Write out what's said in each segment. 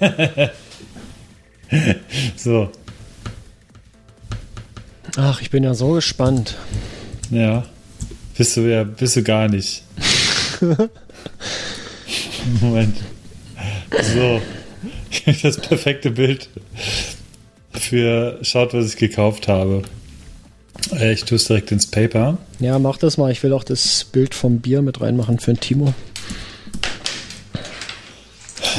so. Ach, ich bin ja so gespannt. Ja. Bist du ja, bist du gar nicht. Moment. So. Das perfekte Bild für schaut, was ich gekauft habe. Äh, Ich tue es direkt ins Paper. Ja, mach das mal. Ich will auch das Bild vom Bier mit reinmachen für den Timo.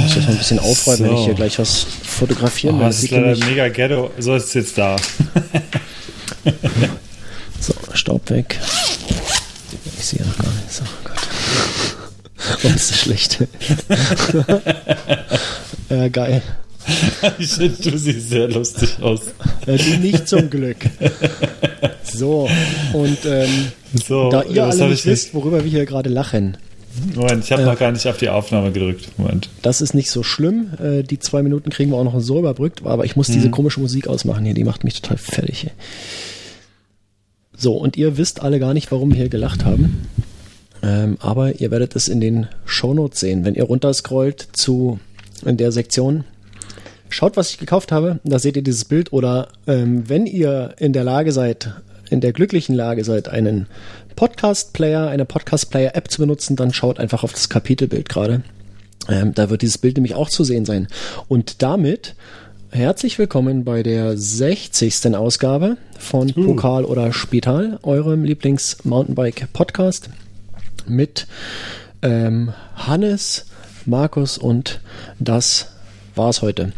Ich muss mal ein bisschen aufräumen, wenn So. ich hier gleich was fotografieren Oh, das ist leider mega ghetto. So ist es jetzt da. So, Staub weg. Ich sehe noch gar nichts. Oh Gott. Oh, ist das schlecht. ja, geil. Ich finde, du siehst sehr lustig aus. Äh, du nicht zum Glück. So, und ähm, So, da ihr alle nicht ich wisst, worüber wir hier gerade lachen, Moment, ich habe Äh. noch gar nicht auf die Aufnahme gedrückt. Moment. das ist nicht so schlimm. Äh, die zwei Minuten kriegen wir auch noch so überbrückt, aber ich muss Mhm. diese komische Musik ausmachen hier, die macht mich total fertig. Hier. So, und ihr wisst alle gar nicht, warum wir hier gelacht haben. Ähm, aber ihr werdet es in den Shownotes sehen, wenn ihr runterscrollt zu in der Sektion. Schaut, was ich gekauft habe, da seht ihr dieses Bild. Oder ähm, wenn ihr in der Lage seid, in der glücklichen Lage seid, einen Podcast-Player, eine Podcast-Player-App zu benutzen, dann schaut einfach auf das Kapitelbild gerade. Ähm, da wird dieses Bild nämlich auch zu sehen sein. Und damit herzlich willkommen bei der 60. Ausgabe von Pokal oder Spital, eurem Lieblings-Mountainbike-Podcast mit ähm, Hannes, Markus und das war's heute.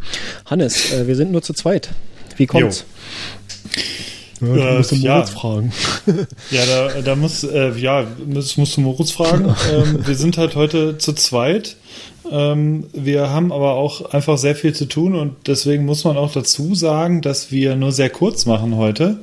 Hannes, äh, wir sind nur zu zweit. Wie kommt's? Ja, du musst den Moritz fragen. Ja, da, da muss, äh, ja, das musst du Moritz fragen. ähm, wir sind halt heute zu zweit. Ähm, wir haben aber auch einfach sehr viel zu tun und deswegen muss man auch dazu sagen, dass wir nur sehr kurz machen heute.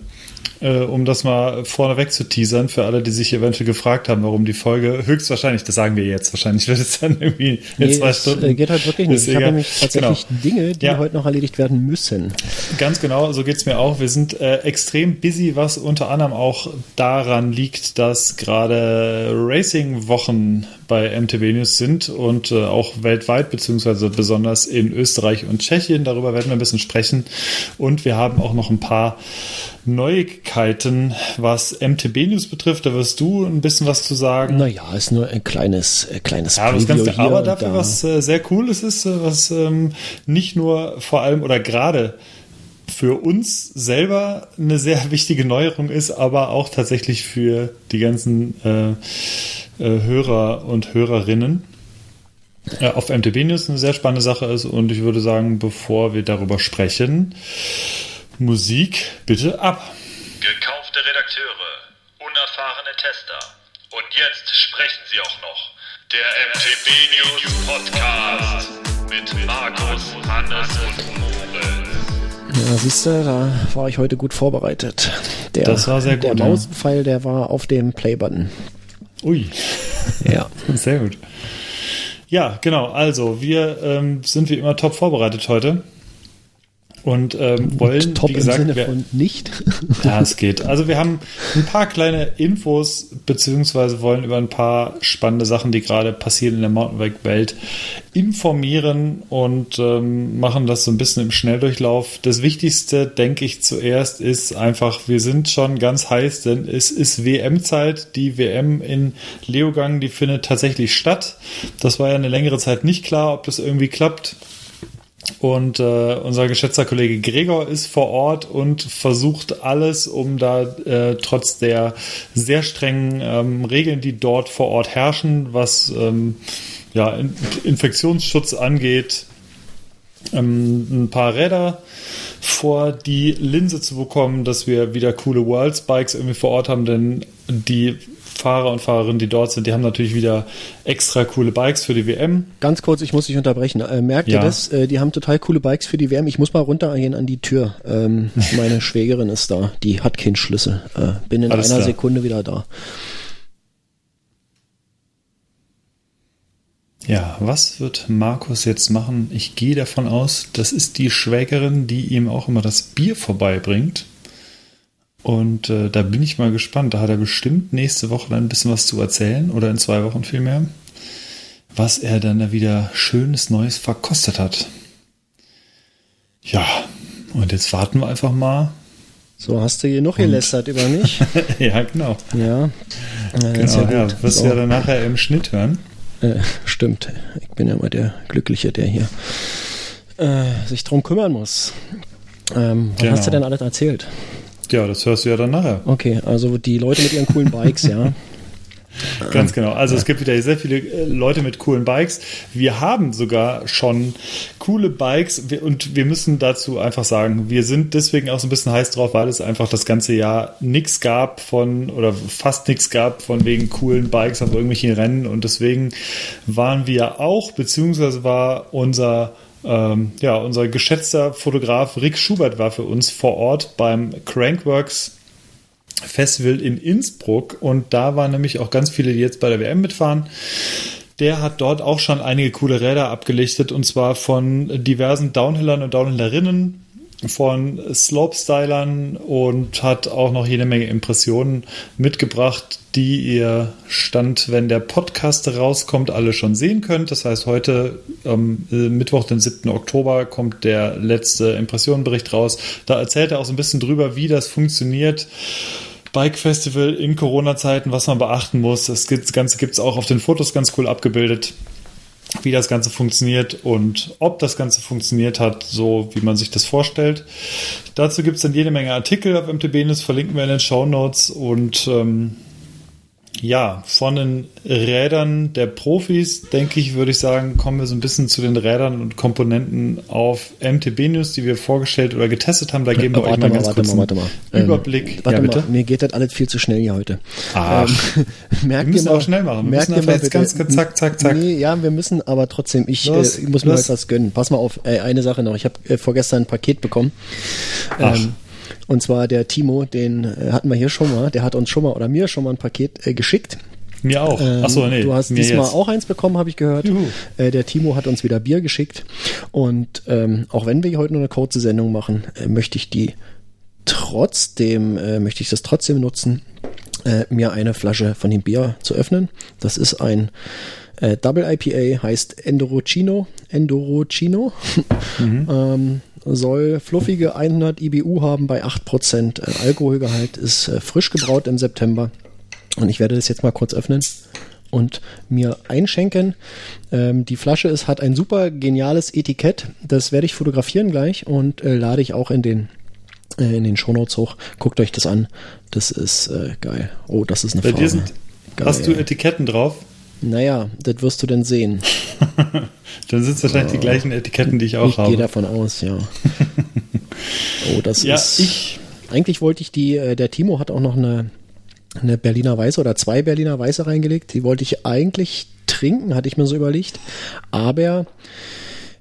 Äh, um das mal vorneweg zu teasern, für alle, die sich eventuell gefragt haben, warum die Folge höchstwahrscheinlich, das sagen wir jetzt, wahrscheinlich wird es dann irgendwie in Nee, zwei es Stunden. äh, geht halt wirklich nicht. Ich habe nämlich tatsächlich Genau. Dinge, die Ja. heute noch erledigt werden müssen. Ganz genau, so geht's mir auch. Wir sind äh, extrem busy, was unter anderem auch daran liegt, dass gerade Racing-Wochen bei MTB News sind und äh, auch weltweit, beziehungsweise besonders in Österreich und Tschechien. Darüber werden wir ein bisschen sprechen. Und wir haben auch noch ein paar Neuigkeiten, was MTB News betrifft. Da wirst du ein bisschen was zu sagen. Naja, ist nur ein kleines, äh, kleines Ja, das Preview Ganze, hier aber dafür, da. was äh, sehr cool ist, ist, äh, was ähm, nicht nur vor allem oder gerade für uns selber eine sehr wichtige Neuerung ist, aber auch tatsächlich für die ganzen äh, äh, Hörer und Hörerinnen auf MTB News eine sehr spannende Sache ist. Und ich würde sagen, bevor wir darüber sprechen, Musik bitte ab. Gekaufte Redakteure, unerfahrene Tester. Und jetzt sprechen sie auch noch. Der MTB News Podcast mit Markus, Hannes und Moritz. Ja, siehst du, da war ich heute gut vorbereitet. Der, Das war sehr Der gut, ja. Mauspfeil, der war auf dem Playbutton. Ui. Ja. Sehr gut. Ja, genau. Also, wir ähm, sind wie immer top vorbereitet heute. Und ähm, wollen, Top wie gesagt, im Sinne wir, von nicht. ja, es geht. Also wir haben ein paar kleine Infos, beziehungsweise wollen über ein paar spannende Sachen, die gerade passieren in der Mountainbike-Welt, informieren und ähm, machen das so ein bisschen im Schnelldurchlauf. Das Wichtigste, denke ich, zuerst ist einfach, wir sind schon ganz heiß, denn es ist WM-Zeit. Die WM in Leogang, die findet tatsächlich statt. Das war ja eine längere Zeit nicht klar, ob das irgendwie klappt. Und äh, unser geschätzter Kollege Gregor ist vor Ort und versucht alles, um da äh, trotz der sehr strengen ähm, Regeln, die dort vor Ort herrschen, was ähm, ja, In Infektionsschutz angeht, ähm, ein paar Räder vor die Linse zu bekommen, dass wir wieder coole Worlds Bikes irgendwie vor Ort haben, denn die Fahrer und Fahrerinnen, die dort sind, die haben natürlich wieder extra coole Bikes für die WM. Ganz kurz, ich muss dich unterbrechen. Äh, merkt Ja. ihr das? Äh, die haben total coole Bikes für die WM. Ich muss mal runtergehen an die Tür. Ähm, meine Schwägerin ist da. Die hat keinen Schlüssel. Äh, bin in Alles einer klar. Sekunde wieder da. Ja, was wird Markus jetzt machen? Ich gehe davon aus, das ist die Schwägerin, die ihm auch immer das Bier vorbeibringt. Und äh, da bin ich mal gespannt. Da hat er bestimmt nächste Woche dann ein bisschen was zu erzählen oder in zwei Wochen vielmehr, was er dann da wieder schönes Neues verkostet hat. Ja, und jetzt warten wir einfach mal. So, hast du hier noch gelästert über mich? ja, genau. Ja. Äh, genau, ja, ja. Wirst du ja dann nachher im Schnitt hören. Äh, stimmt. Ich bin ja immer der Glückliche, der hier äh, sich drum kümmern muss. Ähm, was genau. hast du denn alles erzählt? Ja, das hörst du ja dann nachher. Okay, also die Leute mit ihren coolen Bikes, ja. Ganz genau. Also es gibt wieder sehr viele äh, Leute mit coolen Bikes. Wir haben sogar schon coole Bikes und wir müssen dazu einfach sagen, wir sind deswegen auch so ein bisschen heiß drauf, weil es einfach das ganze Jahr nichts gab von oder fast nichts gab von wegen coolen Bikes auf irgendwelchen Rennen und deswegen waren wir auch, beziehungsweise war unser ähm, ja, unser geschätzter Fotograf Rick Schubert war für uns vor Ort beim Crankworks Festival in Innsbruck und da waren nämlich auch ganz viele, die jetzt bei der WM mitfahren. Der hat dort auch schon einige coole Räder abgelichtet und zwar von diversen Downhillern und Downhillerinnen, von Slopestylern und hat auch noch jede Menge Impressionen mitgebracht, die ihr Stand, wenn der Podcast rauskommt, alle schon sehen könnt. Das heißt, heute ähm, Mittwoch, den 7. Oktober, kommt der letzte Impressionenbericht raus. Da erzählt er auch so ein bisschen drüber, wie das funktioniert Bike Festival in Corona-Zeiten, was man beachten muss. Das Ganze gibt es auch auf den Fotos ganz cool abgebildet, wie das Ganze funktioniert und ob das Ganze funktioniert hat, so wie man sich das vorstellt. Dazu gibt es dann jede Menge Artikel auf MTB News, verlinken wir in den Show Notes und ähm, ja, von den Rädern der Profis, denke ich, würde ich sagen, kommen wir so ein bisschen zu den Rädern und Komponenten auf MTB News, die wir vorgestellt oder getestet haben. Da geben wir euch mal, ganz kurz einen mal. Überblick. Ähm, warte ja, bitte? mal, mir geht das alles viel zu schnell hier heute. Ah, ähm, wir müssen auch schnell machen. Wir müssen einfach jetzt ganz zack, zack, zack. Nee, ja, wir müssen, aber trotzdem, ich, los, äh, ich muss los. mir etwas gönnen. Pass mal auf, äh, eine Sache noch. Ich habe äh, vorgestern ein Paket bekommen. Ähm, und zwar der Timo, den äh, hatten wir hier schon mal, der hat uns schon mal oder mir schon mal ein Paket äh, geschickt. Mir auch. Ähm, Achso, nee. Du hast diesmal jetzt. auch eins bekommen, habe ich gehört. Äh, der Timo hat uns wieder Bier geschickt. Und ähm, auch wenn wir heute nur eine kurze Sendung machen, äh, möchte ich die trotzdem, äh, möchte ich das trotzdem nutzen, äh, mir eine Flasche von dem Bier zu öffnen. Das ist ein äh, Double IPA, heißt Endorocino. Endorocino. Mhm. ähm, soll fluffige 100 IBU haben bei 8%. Äh, Alkoholgehalt ist äh, frisch gebraut im September. Und ich werde das jetzt mal kurz öffnen und mir einschenken. Ähm, die Flasche ist, hat ein super geniales Etikett. Das werde ich fotografieren gleich und äh, lade ich auch in den äh, in den Shownotes hoch. Guckt euch das an. Das ist äh, geil. Oh, das ist eine Bei Farbe. Dir sind, hast du Etiketten drauf? Naja, das wirst du denn sehen. dann sind es wahrscheinlich oh, die gleichen Etiketten, die ich auch ich habe. Ich gehe davon aus, ja. oh, das ja, ist. Ich, eigentlich wollte ich die, äh, der Timo hat auch noch eine, eine Berliner Weiße oder zwei Berliner Weiße reingelegt. Die wollte ich eigentlich trinken, hatte ich mir so überlegt. Aber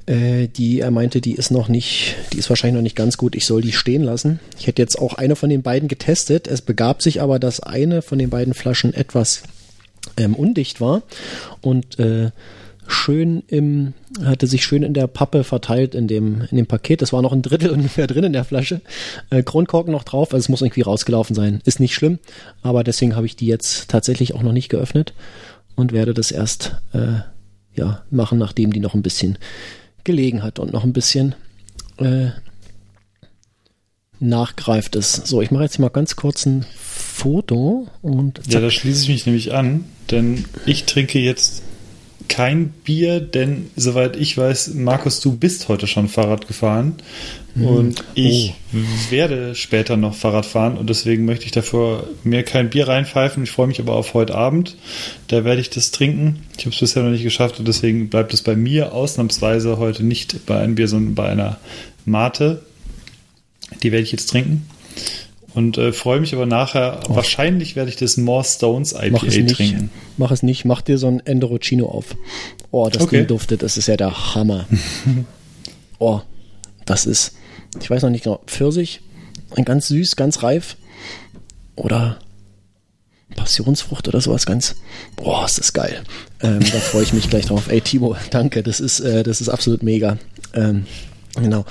äh, die, er meinte, die ist noch nicht, die ist wahrscheinlich noch nicht ganz gut. Ich soll die stehen lassen. Ich hätte jetzt auch eine von den beiden getestet. Es begab sich aber, dass eine von den beiden Flaschen etwas ähm, undicht war und äh, schön im, hatte sich schön in der Pappe verteilt in dem, in dem Paket. Es war noch ein Drittel ungefähr drin in der Flasche. Äh, Kronkorken noch drauf, also es muss irgendwie rausgelaufen sein. Ist nicht schlimm, aber deswegen habe ich die jetzt tatsächlich auch noch nicht geöffnet und werde das erst äh, ja, machen, nachdem die noch ein bisschen gelegen hat und noch ein bisschen äh, nachgreift es. So, ich mache jetzt mal ganz kurz ein Foto und. Ja, da schließe ich mich nämlich an, denn ich trinke jetzt kein Bier, denn soweit ich weiß, Markus, du bist heute schon Fahrrad gefahren hm. und ich oh. werde später noch Fahrrad fahren und deswegen möchte ich dafür mir kein Bier reinpfeifen. Ich freue mich aber auf heute Abend. Da werde ich das trinken. Ich habe es bisher noch nicht geschafft und deswegen bleibt es bei mir ausnahmsweise heute nicht bei einem Bier, sondern bei einer Mate. Die werde ich jetzt trinken. Und äh, freue mich aber nachher, oh. wahrscheinlich werde ich das More Stones IPA mach es nicht, trinken. Mach es nicht, mach dir so ein Endorocino auf. Oh, das okay. Ding duftet, das ist ja der Hammer. oh, das ist, ich weiß noch nicht genau, Pfirsich, ein ganz süß, ganz reif. Oder Passionsfrucht oder sowas ganz. Boah, ist das geil. Ähm, da freue ich mich gleich drauf. Ey, Timo, danke, das ist, äh, das ist absolut mega. Ähm, genau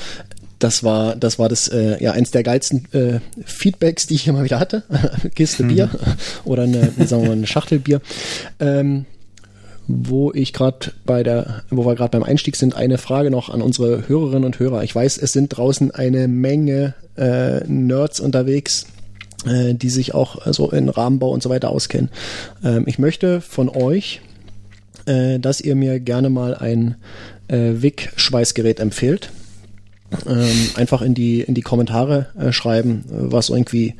das war, das war das, äh, ja, eins der geilsten äh, Feedbacks, die ich immer wieder hatte. Kiste mhm. Bier oder eine, sagen wir mal, eine Schachtel Bier. Ähm, wo ich gerade bei der, wo wir gerade beim Einstieg sind, eine Frage noch an unsere Hörerinnen und Hörer. Ich weiß, es sind draußen eine Menge äh, Nerds unterwegs, äh, die sich auch so also in Rahmenbau und so weiter auskennen. Ähm, ich möchte von euch, äh, dass ihr mir gerne mal ein äh, WIG-Schweißgerät empfehlt. Ähm, einfach in die in die Kommentare äh, schreiben, was irgendwie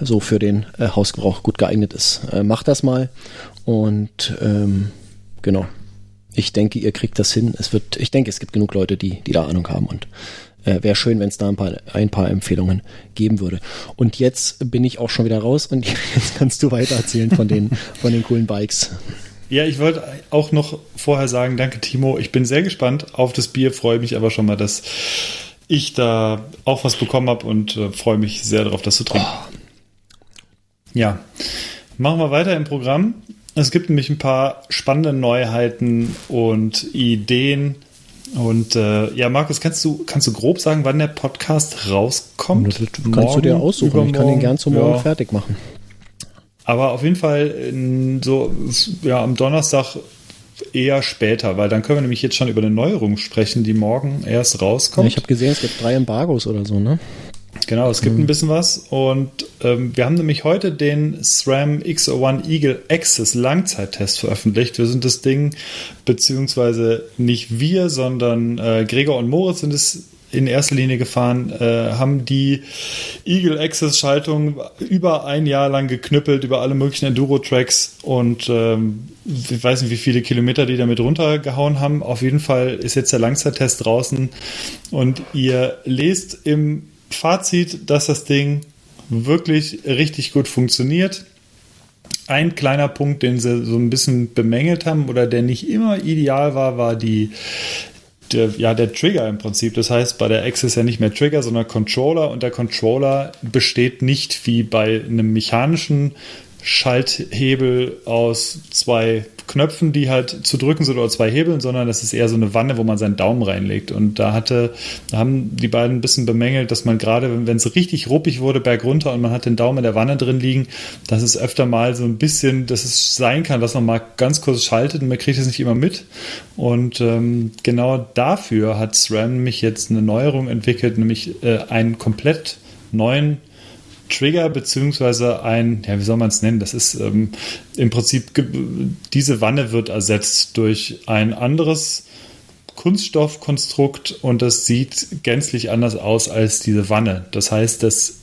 so für den äh, Hausgebrauch gut geeignet ist. Äh, macht das mal und ähm, genau. Ich denke, ihr kriegt das hin. Es wird, ich denke, es gibt genug Leute, die die da Ahnung haben und äh, Wäre schön, wenn es da ein paar, ein paar Empfehlungen geben würde. Und jetzt bin ich auch schon wieder raus und jetzt kannst du weiter erzählen von den, von den coolen Bikes. Ja, ich wollte auch noch vorher sagen, danke Timo. Ich bin sehr gespannt auf das Bier, freue mich aber schon mal, dass ich da auch was bekommen habe und äh, freue mich sehr darauf, das zu trinken. Oh. Ja, machen wir weiter im Programm. Es gibt nämlich ein paar spannende Neuheiten und Ideen und äh, ja, Markus, kannst du, kannst du grob sagen, wann der Podcast rauskommt? Das kannst morgen, du dir aussuchen. Ich kann den gern zum Morgen ja. fertig machen. Aber auf jeden Fall in, so ja, am Donnerstag eher später, weil dann können wir nämlich jetzt schon über eine Neuerung sprechen, die morgen erst rauskommt. Ja, ich habe gesehen, es gibt drei Embargos oder so, ne? Genau, es gibt mhm. ein bisschen was. Und ähm, wir haben nämlich heute den SRAM X01 Eagle Access Langzeittest veröffentlicht. Wir sind das Ding, beziehungsweise nicht wir, sondern äh, Gregor und Moritz sind es in erster Linie gefahren, äh, haben die Eagle Access Schaltung über ein Jahr lang geknüppelt über alle möglichen Enduro-Tracks und ähm, ich weiß nicht, wie viele Kilometer die damit runtergehauen haben. Auf jeden Fall ist jetzt der Langzeittest draußen und ihr lest im Fazit, dass das Ding wirklich richtig gut funktioniert. Ein kleiner Punkt, den sie so ein bisschen bemängelt haben oder der nicht immer ideal war, war die, der, ja, der Trigger im Prinzip. Das heißt, bei der X ist ja nicht mehr Trigger, sondern Controller und der Controller besteht nicht wie bei einem mechanischen Schalthebel aus zwei Knöpfen, die halt zu drücken sind oder zwei Hebeln, sondern das ist eher so eine Wanne, wo man seinen Daumen reinlegt. Und da hatte, da haben die beiden ein bisschen bemängelt, dass man gerade, wenn es richtig ruppig wurde, bergunter und man hat den Daumen in der Wanne drin liegen, dass es öfter mal so ein bisschen, dass es sein kann, dass man mal ganz kurz schaltet und man kriegt es nicht immer mit. Und ähm, genau dafür hat SRAM mich jetzt eine Neuerung entwickelt, nämlich äh, einen komplett neuen Trigger beziehungsweise ein, ja, wie soll man es nennen? Das ist ähm, im Prinzip, diese Wanne wird ersetzt durch ein anderes Kunststoffkonstrukt und das sieht gänzlich anders aus als diese Wanne. Das heißt, das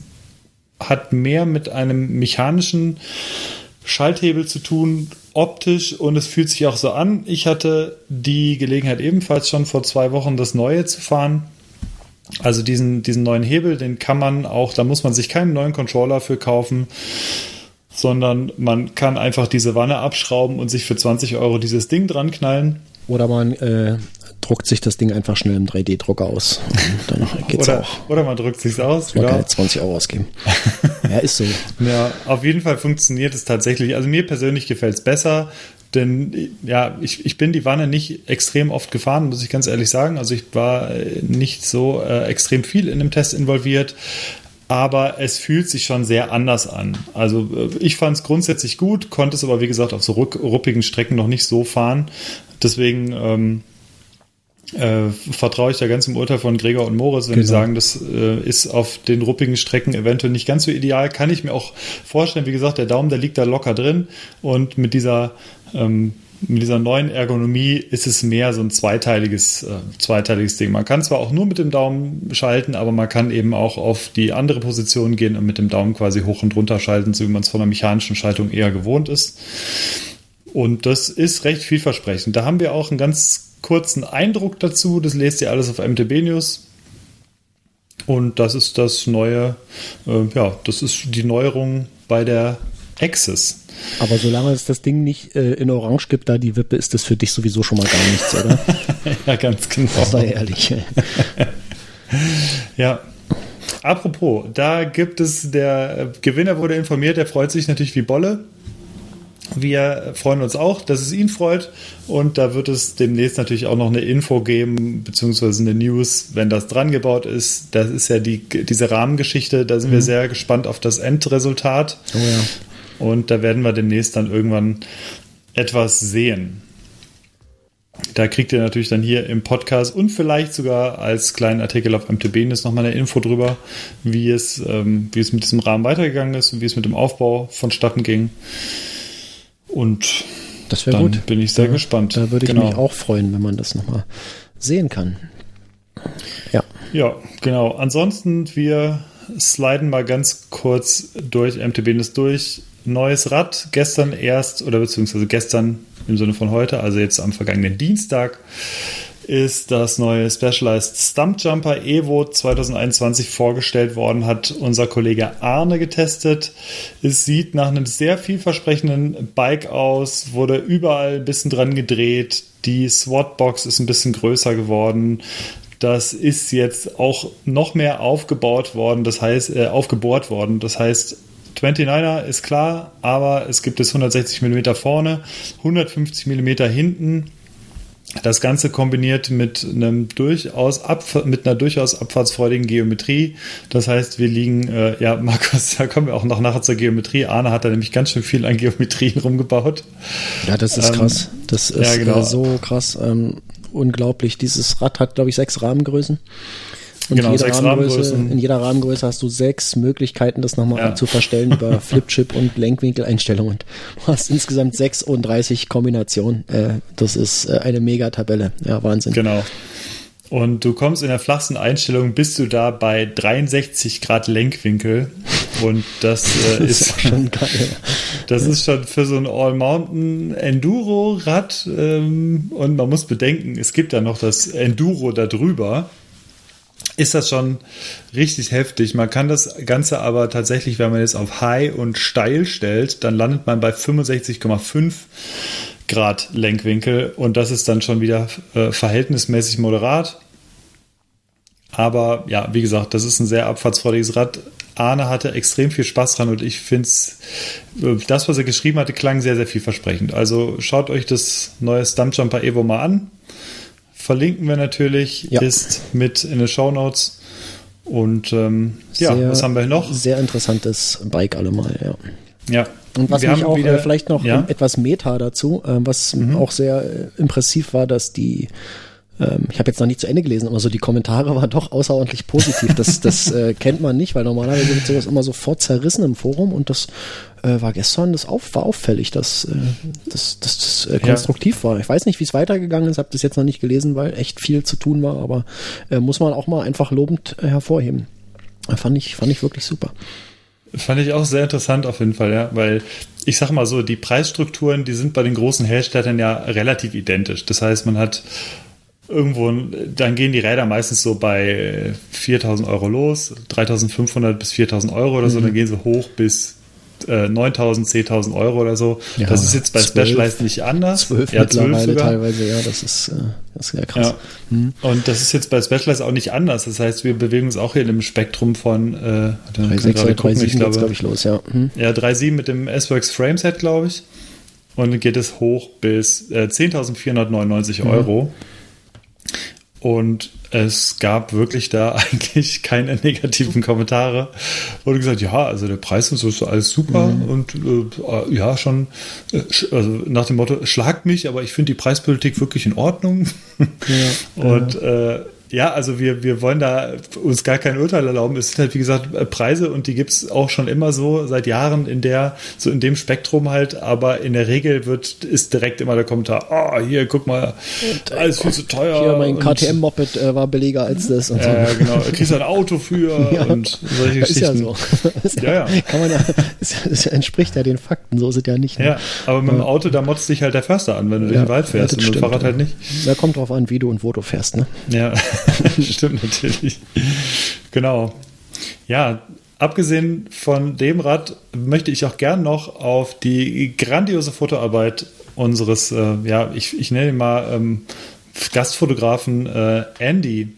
hat mehr mit einem mechanischen Schalthebel zu tun, optisch und es fühlt sich auch so an. Ich hatte die Gelegenheit ebenfalls schon vor zwei Wochen das Neue zu fahren also diesen, diesen neuen Hebel, den kann man auch, da muss man sich keinen neuen Controller für kaufen, sondern man kann einfach diese Wanne abschrauben und sich für 20 Euro dieses Ding dran knallen. Oder man äh, druckt sich das Ding einfach schnell im 3D-Drucker aus. Dann geht's oder, auch. Oder man druckt sich aus. Man kann 20 Euro ausgeben. ja, ist so. Ja, auf jeden Fall funktioniert es tatsächlich. Also mir persönlich gefällt es besser. Denn ja, ich, ich bin die Wanne nicht extrem oft gefahren, muss ich ganz ehrlich sagen. Also ich war äh, nicht so äh, extrem viel in dem Test involviert, aber es fühlt sich schon sehr anders an. Also äh, ich fand es grundsätzlich gut, konnte es aber wie gesagt auf so ruppigen Strecken noch nicht so fahren. Deswegen ähm, äh, vertraue ich da ganz im Urteil von Gregor und Moritz, wenn genau. die sagen, das äh, ist auf den ruppigen Strecken eventuell nicht ganz so ideal, kann ich mir auch vorstellen. Wie gesagt, der Daumen, der liegt da locker drin und mit dieser ähm, mit dieser neuen Ergonomie ist es mehr so ein zweiteiliges, äh, zweiteiliges Ding. Man kann zwar auch nur mit dem Daumen schalten, aber man kann eben auch auf die andere Position gehen und mit dem Daumen quasi hoch und runter schalten, so wie man es von einer mechanischen Schaltung eher gewohnt ist. Und das ist recht vielversprechend. Da haben wir auch einen ganz kurzen Eindruck dazu. Das lest ihr alles auf MTB News. Und das ist das neue, äh, ja, das ist die Neuerung bei der Access. Aber solange es das Ding nicht äh, in Orange gibt, da die Wippe, ist das für dich sowieso schon mal gar nichts, oder? ja, ganz genau. Sei ehrlich. ja. Apropos, da gibt es, der Gewinner wurde informiert, der freut sich natürlich wie Bolle. Wir freuen uns auch, dass es ihn freut. Und da wird es demnächst natürlich auch noch eine Info geben, beziehungsweise eine News, wenn das dran gebaut ist. Das ist ja die, diese Rahmengeschichte. Da sind mhm. wir sehr gespannt auf das Endresultat. Oh ja. Und da werden wir demnächst dann irgendwann etwas sehen. Da kriegt ihr natürlich dann hier im Podcast und vielleicht sogar als kleinen Artikel auf MTB ist nochmal eine Info drüber, wie es, ähm, wie es mit diesem Rahmen weitergegangen ist und wie es mit dem Aufbau vonstatten ging. Und das wäre dann gut. bin ich sehr da, gespannt. Da würde ich Genau. mich auch freuen, wenn man das nochmal sehen kann. Ja. Ja, genau. Ansonsten, wir sliden mal ganz kurz durch MTB ist durch. Neues Rad, gestern erst, oder beziehungsweise gestern im Sinne von heute, also jetzt am vergangenen Dienstag, ist das neue Specialized Stump Jumper Evo 2021 vorgestellt worden, hat unser Kollege Arne getestet. Es sieht nach einem sehr vielversprechenden Bike aus, wurde überall ein bisschen dran gedreht. Die SWAT-Box ist ein bisschen größer geworden. Das ist jetzt auch noch mehr aufgebaut worden, das heißt, äh, aufgebohrt worden. Das heißt, 29er ist klar, aber es gibt es 160 mm vorne, 150 mm hinten. Das Ganze kombiniert mit einem durchaus mit einer durchaus abfahrtsfreudigen Geometrie. Das heißt, wir liegen, äh, ja, Markus, da kommen wir auch noch nachher zur Geometrie. Arne hat da nämlich ganz schön viel an Geometrien rumgebaut. Ja, das ist Ähm, krass. Das ist ja, genau. äh, so krass. Ähm, unglaublich. Dieses Rad hat, glaube ich, sechs Rahmengrößen. Und Genau, jede Rahmengröße, in jeder Rahmengröße hast du sechs Möglichkeiten, das nochmal Ja. zu verstellen über Flipchip und Lenkwinkeleinstellungen. Und du hast insgesamt 36 Kombinationen. Äh, das ist äh, eine Mega-Tabelle. Ja, Wahnsinn. Genau. Und du kommst in der flachsten Einstellung, bist du da bei 63 Grad Lenkwinkel. Und das, äh, Das ist, ist schon geil. das ist schon für so ein All-Mountain Enduro-Rad. Ähm, und man muss bedenken, es gibt ja noch das Enduro da drüber. Ist das schon richtig heftig. Man kann das Ganze aber tatsächlich, wenn man jetzt auf High und steil stellt, dann landet man bei 65,5 Grad Lenkwinkel und das ist dann schon wieder äh, verhältnismäßig moderat. Aber ja, wie gesagt, das ist ein sehr abfahrtsfreudiges Rad. Arne hatte extrem viel Spaß dran und ich finde es, das, was er geschrieben hatte, klang sehr, sehr vielversprechend. Also schaut euch das neue Stumpjumper Evo mal an. Verlinken wir natürlich, Ja. ist mit in den Show Notes. Und ähm, ja, Sehr- was haben wir noch? Sehr interessantes Bike allemal, ja. Ja. Und was wir mich haben auch wieder- äh, vielleicht noch ja? Mhm. etwas Meta dazu, ähm, was auch sehr äh, impressiv war, dass die ähm, ich habe jetzt noch nicht zu Ende gelesen, aber so die Kommentare waren doch außerordentlich positiv. Das, das äh, kennt man nicht, weil normalerweise wird sowas immer sofort zerrissen im Forum und das äh, war gestern das auf, war auffällig, dass äh, das, das, das äh, konstruktiv war. Ich weiß nicht, wie es weitergegangen ist, habe das jetzt noch nicht gelesen, weil echt viel zu tun war, aber äh, muss man auch mal einfach lobend äh, hervorheben. Fand ich, fand ich wirklich super. Fand ich auch sehr interessant auf jeden Fall, ja, weil ich sag mal so, die Preisstrukturen, die sind bei den großen Herstellern ja relativ identisch. Das heißt, man hat irgendwo, dann gehen die Räder meistens so bei 4000 Euro los, 3500 bis 4000 Euro oder so, dann gehen sie hoch bis äh, 9000, 10.000 Euro oder so. Ja, das ist jetzt bei 12, Specialized nicht anders. Zwölf ja, zwölf mittlerweile sogar. teilweise, ja, das ist, äh, das ist ja krass. Ja. Und das ist jetzt bei Specialized auch nicht anders. Das heißt, wir bewegen uns auch hier in einem Spektrum von äh, dann können wir 3,6 gerade oder gucken, 3,7 ich glaube, glaube ich, los, ja. Hm. Ja, 3.7 mit dem S-Works Frameset, glaube ich. Und dann geht es hoch bis äh, 10.499 Mhm. Und es gab wirklich da eigentlich keine negativen Kommentare. Wurde gesagt, ja, also der Preis ist so alles super Mhm. und äh, ja, schon äh, also nach dem Motto, schlagt mich, aber ich finde die Preispolitik wirklich in Ordnung. und äh, ja, also wir, wir wollen da uns gar kein Urteil erlauben. Es sind halt, wie gesagt, äh, Preise und die gibt's auch schon immer so seit Jahren in der, so in dem Spektrum halt, aber in der Regel wird, ist direkt immer der Kommentar, ah, hier, guck mal, alles viel zu teuer. Hier, mein und- KTM-Moped äh, war billiger als das und so. Ja, genau, du kriegst ein Auto für Ja. und solche ist ja Geschichten. so. Ist Ja, ja. Kann man ja, das, das entspricht ja den Fakten, so ist es ja nicht. ne? Ja, aber mit dem Auto, da motzt dich halt der Förster an, wenn du durch Ja, den Wald fährst ja, und mit dem Fahrrad ja. halt nicht. Da kommt drauf an, wie du und wo du fährst, ne? Ja, stimmt natürlich. Genau. Ja, abgesehen von dem Rad möchte ich auch gern noch auf die grandiose Fotoarbeit unseres, äh, ja, ich, ich nenne ihn mal ähm, Gastfotografen äh, Andy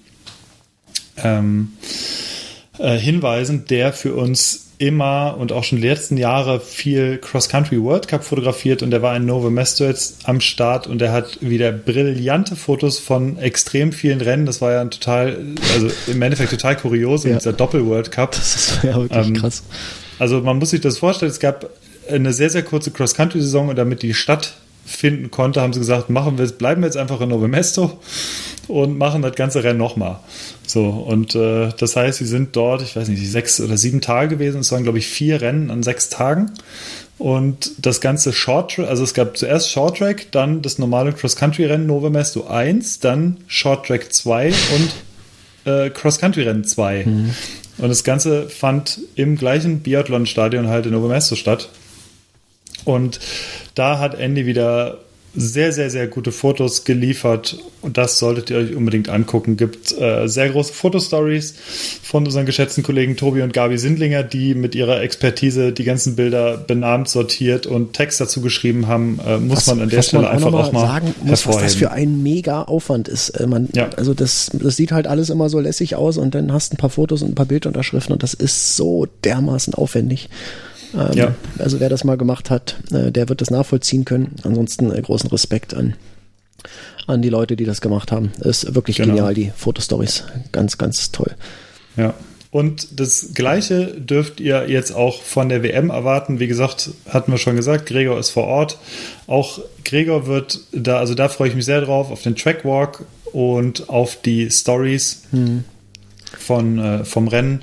ähm, äh, hinweisen, der für uns immer und auch schon die letzten Jahre viel Cross-Country World Cup fotografiert und der war in Novo Mesto jetzt am Start und der hat wieder brillante Fotos von extrem vielen Rennen. Das war ja ein total, also im Endeffekt total kurios in Ja. dieser Doppel-World Cup. Das ist ja wirklich Ähm, krass. Also man muss sich das vorstellen, es gab eine sehr, sehr kurze Cross-Country-Saison und damit die Stadt finden konnte, haben sie gesagt, machen wir, bleiben wir jetzt einfach in Novemesto und machen das ganze Rennen nochmal. So, und äh, das heißt, sie sind dort, ich weiß nicht, sechs oder sieben Tage gewesen. Es waren, glaube ich, vier Rennen an sechs Tagen. Und das ganze Short Track, also es gab zuerst Short Track, dann das normale Cross-Country-Rennen Novemesto 1, dann Short Track 2 und äh, Cross-Country-Rennen 2. Mhm. Und das Ganze fand im gleichen Biathlon-Stadion halt in Novemesto statt. Und da hat Andy wieder sehr, sehr, sehr gute Fotos geliefert und das solltet ihr euch unbedingt angucken. Gibt äh, sehr große Fotostories von unseren geschätzten Kollegen Tobi und Gabi Sindlinger, die mit ihrer Expertise die ganzen Bilder benannt, sortiert und Text dazu geschrieben haben. Äh, muss was, man an der Stelle einfach auch mal sagen muss, was das für ein mega Aufwand ist. Äh, man, ja. Also das, das sieht halt alles immer so lässig aus und dann hast du ein paar Fotos und ein paar Bildunterschriften und das ist so dermaßen aufwendig. Ähm, ja. Also wer das mal gemacht hat, äh, der wird das nachvollziehen können. Ansonsten äh, großen Respekt an, an die Leute, die das gemacht haben. Ist wirklich genau. genial, die Fotostories. Ganz, ganz toll. Ja. Und das Gleiche dürft ihr jetzt auch von der WM erwarten. Wie gesagt, hatten wir schon gesagt, Gregor ist vor Ort. Auch Gregor wird da, also da freue ich mich sehr drauf, auf den Trackwalk und auf die Stories. Hm von, äh, vom Rennen.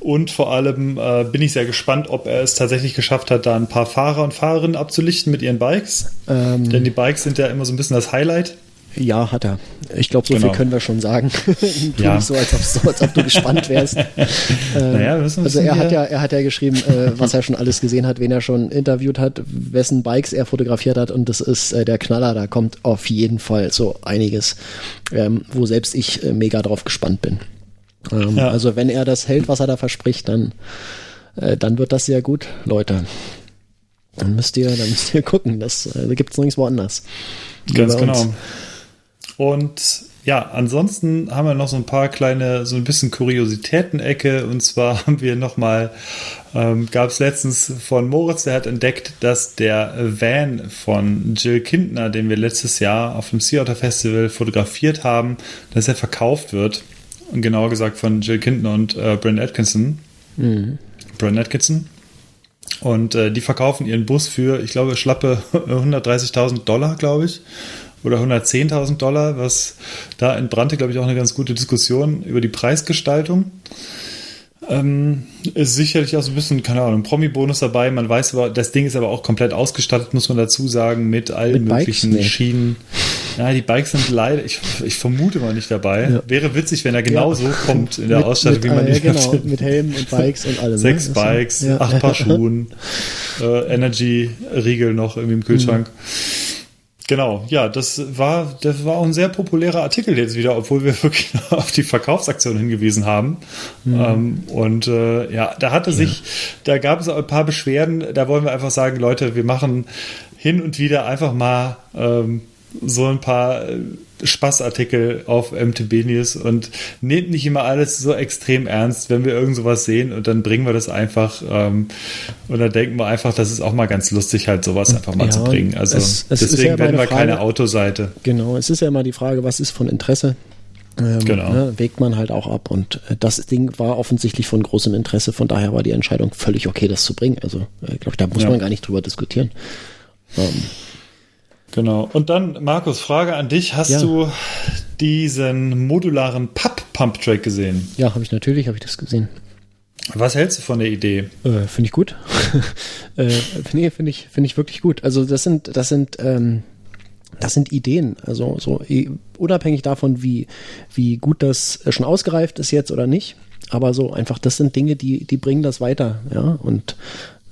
Und vor allem äh, bin ich sehr gespannt, ob er es tatsächlich geschafft hat, da ein paar Fahrer und Fahrerinnen abzulichten mit ihren Bikes. Ähm, Denn die Bikes sind ja immer so ein bisschen das Highlight. Ja, hat er. Ich glaube, so genau. viel können wir schon sagen. ja. nicht so, als ob, so, als ob du gespannt wärst. ähm, naja, also er hat ja, er hat ja geschrieben, äh, was er schon alles gesehen hat, wen er schon interviewt hat, wessen Bikes er fotografiert hat und das ist äh, der Knaller. Da kommt auf jeden Fall so einiges, ähm, wo selbst ich äh, mega drauf gespannt bin. Ähm, ja. Also wenn er das hält, was er da verspricht, dann, äh, dann wird das sehr gut, Leute. Dann müsst ihr, dann müsst ihr gucken. Das äh, gibt es nirgendwo anders. Ganz genau. Und ja, ansonsten haben wir noch so ein paar kleine, so ein bisschen Kuriositäten-Ecke. Und zwar haben wir nochmal, ähm, gab es letztens von Moritz, der hat entdeckt, dass der Van von Jill Kindner, den wir letztes Jahr auf dem Sea Otter Festival fotografiert haben, dass er verkauft wird genauer gesagt von Jill Kintner und äh, Brent Atkinson. Mhm. Brent Atkinson. Und äh, die verkaufen ihren Bus für, ich glaube, schlappe 130.000 Dollar, glaube ich. Oder 110.000 Dollar, was da entbrannte, glaube ich, auch eine ganz gute Diskussion über die Preisgestaltung. Ähm, ist sicherlich auch so ein bisschen, keine Ahnung, Promi-Bonus dabei. Man weiß aber, das Ding ist aber auch komplett ausgestattet, muss man dazu sagen, mit allen mit möglichen Bikes, Schienen. Ja, die Bikes sind leider, ich, ich vermute mal nicht dabei. Ja. Wäre witzig, wenn er genauso ja. kommt in der mit, Ausstattung, mit, wie man äh, die genau, mit Helm und Bikes und allem. Ne? Sechs ne? Bikes, ja. acht Paar Schuhen, äh, Energy-Riegel noch irgendwie im Kühlschrank. Mhm. Genau, ja, das war, das war auch ein sehr populärer Artikel jetzt wieder, obwohl wir wirklich auf die Verkaufsaktion hingewiesen haben. Mhm. Ähm, und äh, ja, da hatte sich, da gab es ein paar Beschwerden, da wollen wir einfach sagen, Leute, wir machen hin und wieder einfach mal ähm, so ein paar äh, Spaßartikel auf MTB News und nehmt nicht immer alles so extrem ernst, wenn wir irgend sowas sehen und dann bringen wir das einfach ähm, und dann denken wir einfach, das ist auch mal ganz lustig, halt sowas einfach mal ja, zu bringen. Also es, es deswegen ja werden wir Frage, keine Autoseite. Genau, es ist ja immer die Frage, was ist von Interesse? Ähm, genau. Ne, wägt man halt auch ab und äh, das Ding war offensichtlich von großem Interesse, von daher war die Entscheidung völlig okay, das zu bringen. Also, äh, glaube ich, da muss ja. man gar nicht drüber diskutieren. Ähm, Genau. Und dann, Markus, Frage an dich. Hast ja. du diesen modularen Papp-Pump-Track gesehen? Ja, habe ich natürlich, habe ich das gesehen. Was hältst du von der Idee? Äh, finde ich gut. äh, nee, finde ich, finde ich wirklich gut. Also das sind, das sind, ähm, das sind Ideen. Also so unabhängig davon, wie, wie gut das schon ausgereift ist jetzt oder nicht. Aber so einfach, das sind Dinge, die, die bringen das weiter. Ja, und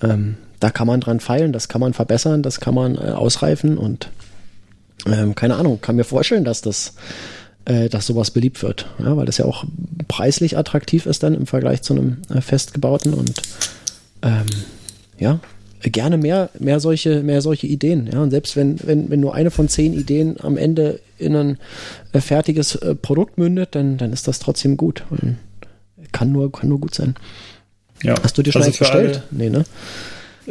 ähm, da kann man dran feilen, das kann man verbessern, das kann man äh, ausreifen und ähm, keine Ahnung, kann mir vorstellen, dass das äh, dass sowas beliebt wird, ja, weil das ja auch preislich attraktiv ist dann im Vergleich zu einem äh, festgebauten und ähm, ja, gerne mehr, mehr solche, mehr solche Ideen. Ja, und selbst wenn, wenn, wenn nur eine von zehn Ideen am Ende in ein äh, fertiges äh, Produkt mündet, dann, dann ist das trotzdem gut. Und kann nur, kann nur gut sein. Ja. Hast du dir schon also bestellt? Nee, ne?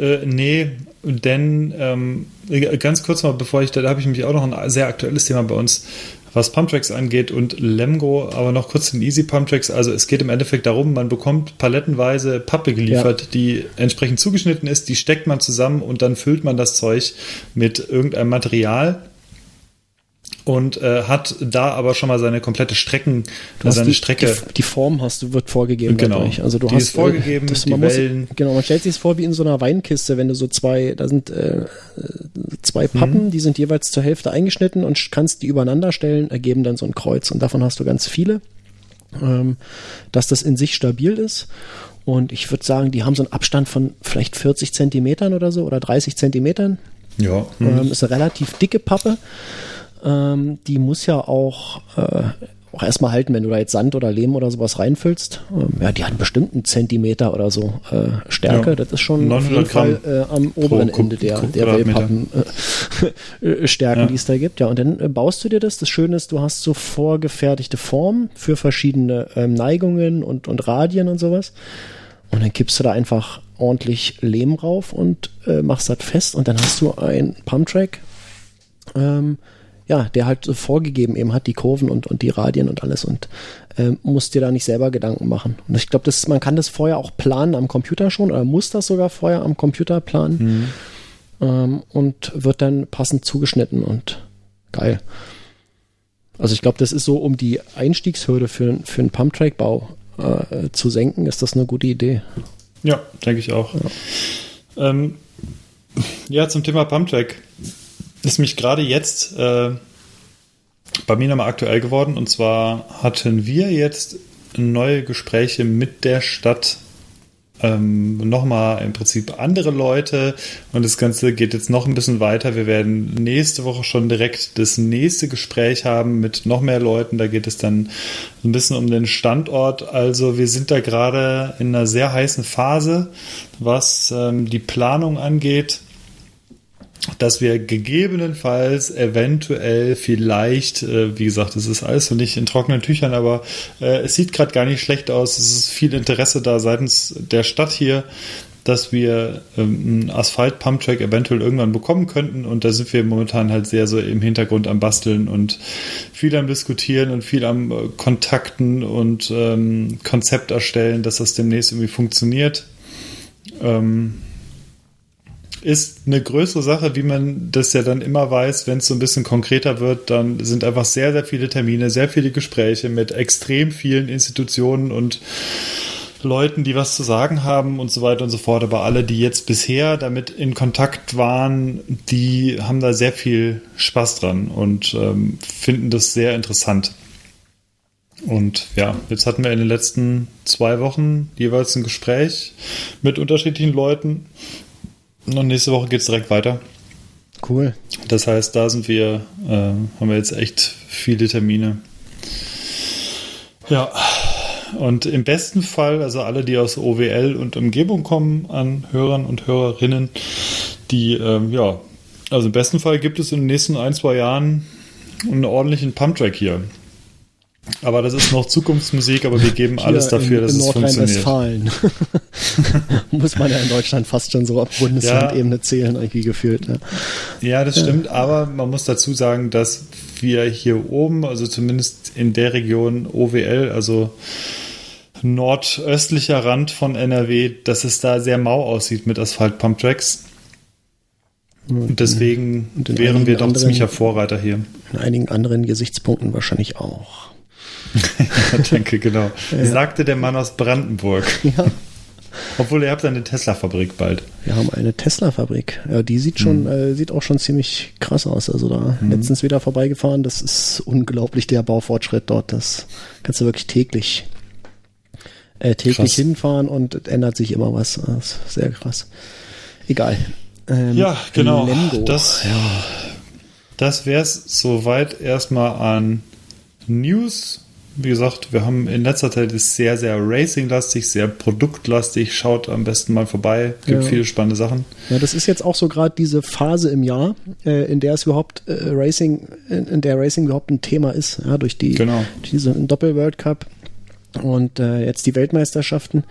Äh, nee, denn ähm, ganz kurz mal, bevor ich, da, da habe ich mich auch noch ein sehr aktuelles Thema bei uns, was Pumptracks angeht und Lemgo, aber noch kurz den Easy Pumptracks. Also es geht im Endeffekt darum, man bekommt palettenweise Pappe geliefert, ja. die entsprechend zugeschnitten ist, die steckt man zusammen und dann füllt man das Zeug mit irgendeinem Material und äh, hat da aber schon mal seine komplette Strecken, du seine die, Strecke. Die, die, Form hast du, wird vorgegeben. Genau. Dadurch. Also du die hast ist vorgegeben, äh, das, die man Wellen. Muss, genau, man stellt sich es vor wie in so einer Weinkiste, wenn du so zwei, da sind äh, zwei Pappen, mhm. die sind jeweils zur Hälfte eingeschnitten und kannst die übereinander stellen, ergeben dann so ein Kreuz und davon hast du ganz viele, ähm, dass das in sich stabil ist. Und ich würde sagen, die haben so einen Abstand von vielleicht 40 Zentimetern oder so oder 30 Zentimetern. Ja. Mhm. Ähm, ist eine relativ dicke Pappe ähm, die muss ja auch, äh, auch erstmal halten, wenn du da jetzt Sand oder Lehm oder sowas reinfüllst. Ähm, ja, die hat bestimmt einen Zentimeter oder so äh, Stärke. Ja. Das ist schon auf jeden Fall äh, am oberen Ende der, der Wellpappen-Stärken, äh, ja. die es da gibt. Ja, und dann äh, baust du dir das. Das Schöne ist, du hast so vorgefertigte Formen für verschiedene ähm, Neigungen und, und Radien und sowas. Und dann kippst du da einfach ordentlich Lehm rauf und äh, machst das fest und dann hast du ein Pumptrack, ähm, ja, der halt so vorgegeben eben hat, die Kurven und, und die Radien und alles und äh, muss dir da nicht selber Gedanken machen. Und ich glaube, man kann das vorher auch planen am Computer schon oder muss das sogar vorher am Computer planen mhm. ähm, und wird dann passend zugeschnitten und geil. Also ich glaube, das ist so, um die Einstiegshürde für, für einen Pumptrack-Bau äh, zu senken, ist das eine gute Idee. Ja, denke ich auch. Ja, ähm, ja zum Thema Pumptrack ist mich gerade jetzt äh, bei mir nochmal aktuell geworden. Und zwar hatten wir jetzt neue Gespräche mit der Stadt. Ähm, nochmal im Prinzip andere Leute und das Ganze geht jetzt noch ein bisschen weiter. Wir werden nächste Woche schon direkt das nächste Gespräch haben mit noch mehr Leuten. Da geht es dann ein bisschen um den Standort. Also wir sind da gerade in einer sehr heißen Phase, was ähm, die Planung angeht dass wir gegebenenfalls eventuell vielleicht, äh, wie gesagt, es ist alles noch nicht in trockenen Tüchern, aber äh, es sieht gerade gar nicht schlecht aus. Es ist viel Interesse da seitens der Stadt hier, dass wir ähm, einen Asphalt-Pumptrack eventuell irgendwann bekommen könnten. Und da sind wir momentan halt sehr so im Hintergrund am Basteln und viel am Diskutieren und viel am äh, Kontakten und ähm, Konzept erstellen, dass das demnächst irgendwie funktioniert. Ähm, ist eine größere Sache, wie man das ja dann immer weiß, wenn es so ein bisschen konkreter wird, dann sind einfach sehr, sehr viele Termine, sehr viele Gespräche mit extrem vielen Institutionen und Leuten, die was zu sagen haben und so weiter und so fort. Aber alle, die jetzt bisher damit in Kontakt waren, die haben da sehr viel Spaß dran und ähm, finden das sehr interessant. Und ja, jetzt hatten wir in den letzten zwei Wochen jeweils ein Gespräch mit unterschiedlichen Leuten und nächste Woche geht es direkt weiter. Cool. Das heißt, da sind wir, äh, haben wir jetzt echt viele Termine. Ja, und im besten Fall, also alle, die aus OWL und Umgebung kommen, an Hörern und Hörerinnen, die, ähm, ja, also im besten Fall gibt es in den nächsten ein, zwei Jahren einen ordentlichen Pumptrack hier. Aber das ist noch Zukunftsmusik, aber wir geben Hier alles dafür, in, dass in es Nordrhein-Westfalen. Muss man ja in Deutschland fast schon so auf Bundeslandebene ja. zählen, irgendwie gefühlt. Ja, ja das ja. stimmt, aber man muss dazu sagen, dass wir hier oben, also zumindest in der Region OWL, also nordöstlicher Rand von NRW, dass es da sehr mau aussieht mit Asphalt-Pump-Tracks. Und deswegen und wären wir doch ziemlicher Vorreiter hier. In einigen anderen Gesichtspunkten wahrscheinlich auch. Ja, denke, genau. Ja. Sagte der Mann aus Brandenburg. Ja. Obwohl ihr habt eine Tesla-Fabrik bald. Wir haben eine Tesla-Fabrik. Ja, die sieht schon, mhm. äh, sieht auch schon ziemlich krass aus. Also da mhm. letztens wieder vorbeigefahren. Das ist unglaublich der Baufortschritt dort. Das kannst du wirklich täglich, äh, täglich krass. hinfahren und ändert sich immer was. Ist sehr krass. Egal. Ähm, ja, genau. Lemgo. Das, ja. das wäre es soweit erstmal an News wie gesagt, wir haben in letzter Zeit ist sehr, sehr racing-lastig, sehr produktlastig. Schaut am besten mal vorbei. Gibt ja. viele spannende Sachen. Ja, das ist jetzt auch so gerade diese Phase im Jahr, äh, in der es überhaupt äh, Racing, in, in, der Racing überhaupt ein Thema ist. Ja, durch die genau. diesen Doppel-World Cup und äh, jetzt die Weltmeisterschaften.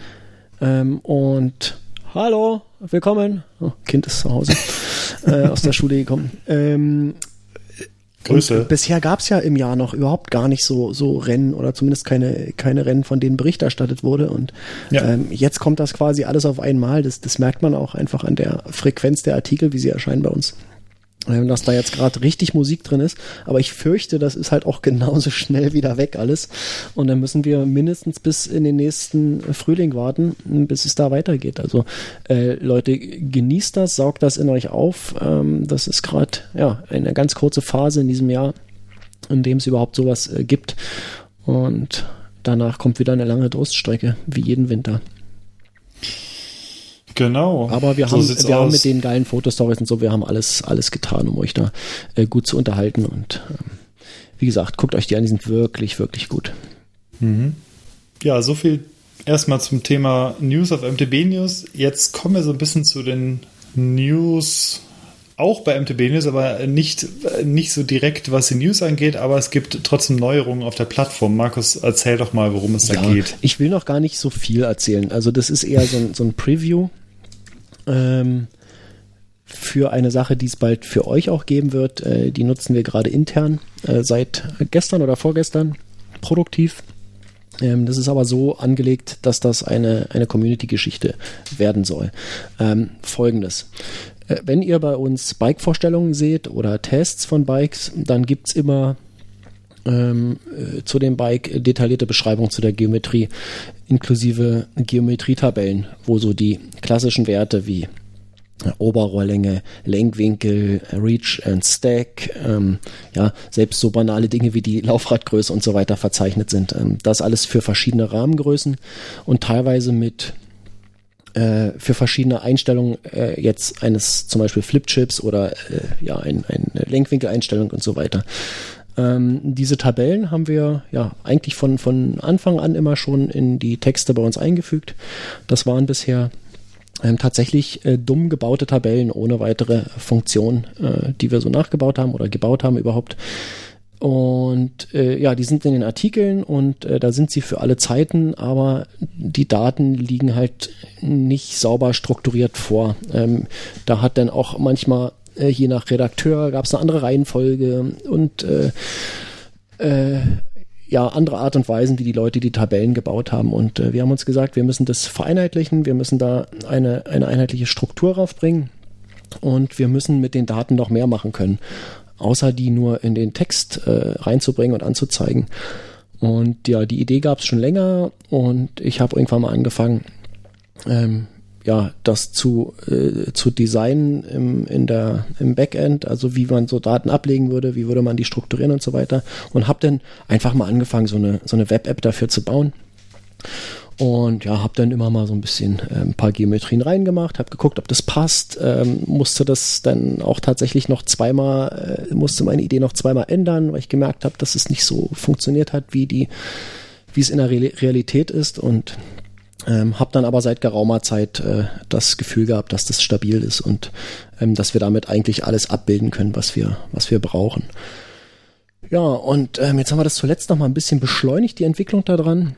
Ähm, und hallo, willkommen. Oh, kind ist zu Hause äh, aus der Schule gekommen. Ähm, Grüße. bisher gab es ja im Jahr noch überhaupt gar nicht so, so Rennen oder zumindest keine, keine Rennen, von denen Bericht erstattet wurde. Und Ja. ähm, jetzt kommt das quasi alles auf einmal. Das, das merkt man auch einfach an der Frequenz der Artikel, wie sie erscheinen bei uns. Ähm, dass da jetzt gerade richtig Musik drin ist. Aber ich fürchte, das ist halt auch genauso schnell wieder weg alles. Und dann müssen wir mindestens bis in den nächsten Frühling warten, bis es da weitergeht. Also äh, Leute, genießt das, saugt das in euch auf. Ähm, das ist gerade ja eine ganz kurze Phase in diesem Jahr, in dem es überhaupt sowas äh, gibt. Und danach kommt wieder eine lange Durststrecke, wie jeden Winter. Genau. Aber wir So haben, wir haben aus. mit den geilen Fotostories und so, wir haben alles, alles getan, um euch da äh, gut zu unterhalten. Und ähm, wie gesagt, guckt euch die an, die sind wirklich, wirklich gut. Ja, so viel erstmal zum Thema News auf MTB News. Jetzt kommen wir so ein bisschen zu den News, auch bei MTB News, aber nicht, nicht so direkt, was die News angeht, aber es gibt trotzdem Neuerungen auf der Plattform. Markus, erzähl doch mal, worum es da geht. Ich will noch gar nicht so viel erzählen. Also das ist eher so ein, so ein Preview ähm, für eine Sache, die es bald für euch auch geben wird. Äh, die nutzen wir gerade intern äh, seit gestern oder vorgestern produktiv. Ähm, das ist aber so angelegt, dass das eine, eine Community-Geschichte werden soll. Ähm, Folgendes. Äh, Wenn ihr bei uns Bike-Vorstellungen seht oder Tests von Bikes, dann gibt's immer ähm, äh, zu dem Bike detaillierte Beschreibung zu der Geometrie, inklusive Geometrietabellen, wo so die klassischen Werte wie äh, Oberrohrlänge, Lenkwinkel, Reach and Stack, ähm, ja, selbst so banale Dinge wie die Laufradgröße und so weiter verzeichnet sind. Ähm, das alles für verschiedene Rahmengrößen und teilweise mit äh, für verschiedene Einstellungen äh, jetzt eines zum Beispiel Flipchips oder äh, ja ein, eine Lenkwinkeleinstellung und so weiter. Ähm, diese Tabellen haben wir ja eigentlich von, von Anfang an immer schon in die Texte bei uns eingefügt. Das waren bisher ähm, tatsächlich äh, dumm gebaute Tabellen ohne weitere Funktion, äh, die wir so nachgebaut haben oder gebaut haben überhaupt. Und äh, ja, die sind in den Artikeln und äh, da sind sie für alle Zeiten, aber die Daten liegen halt nicht sauber strukturiert vor. Ähm, da hat dann auch manchmal, äh, je nach Redakteur, gab es eine andere Reihenfolge und äh, äh, ja, andere Art und Weisen, wie die Leute die Tabellen gebaut haben. Und äh, wir haben uns gesagt, wir müssen das vereinheitlichen, wir müssen da eine, eine einheitliche Struktur raufbringen und wir müssen mit den Daten noch mehr machen können, außer die nur in den Text äh, reinzubringen und anzuzeigen. Und ja, die Idee gab es schon länger und ich habe irgendwann mal angefangen, ähm, ja, das zu, äh, zu designen im, in der, im Backend, also wie man so Daten ablegen würde, wie würde man die strukturieren und so weiter. Und habe dann einfach mal angefangen, so eine, so eine Web-App dafür zu bauen. Und ja, habe dann immer mal so ein bisschen äh, ein paar Geometrien reingemacht, habe geguckt, ob das passt, ähm, musste das dann auch tatsächlich noch zweimal, äh, musste meine Idee noch zweimal ändern, weil ich gemerkt habe, dass es nicht so funktioniert hat, wie die, wie es in der Re Realität ist und ähm, habe dann aber seit geraumer Zeit äh, das Gefühl gehabt, dass das stabil ist und ähm, dass wir damit eigentlich alles abbilden können, was wir, was wir brauchen. Ja, und ähm, jetzt haben wir das zuletzt noch mal ein bisschen beschleunigt, die Entwicklung daran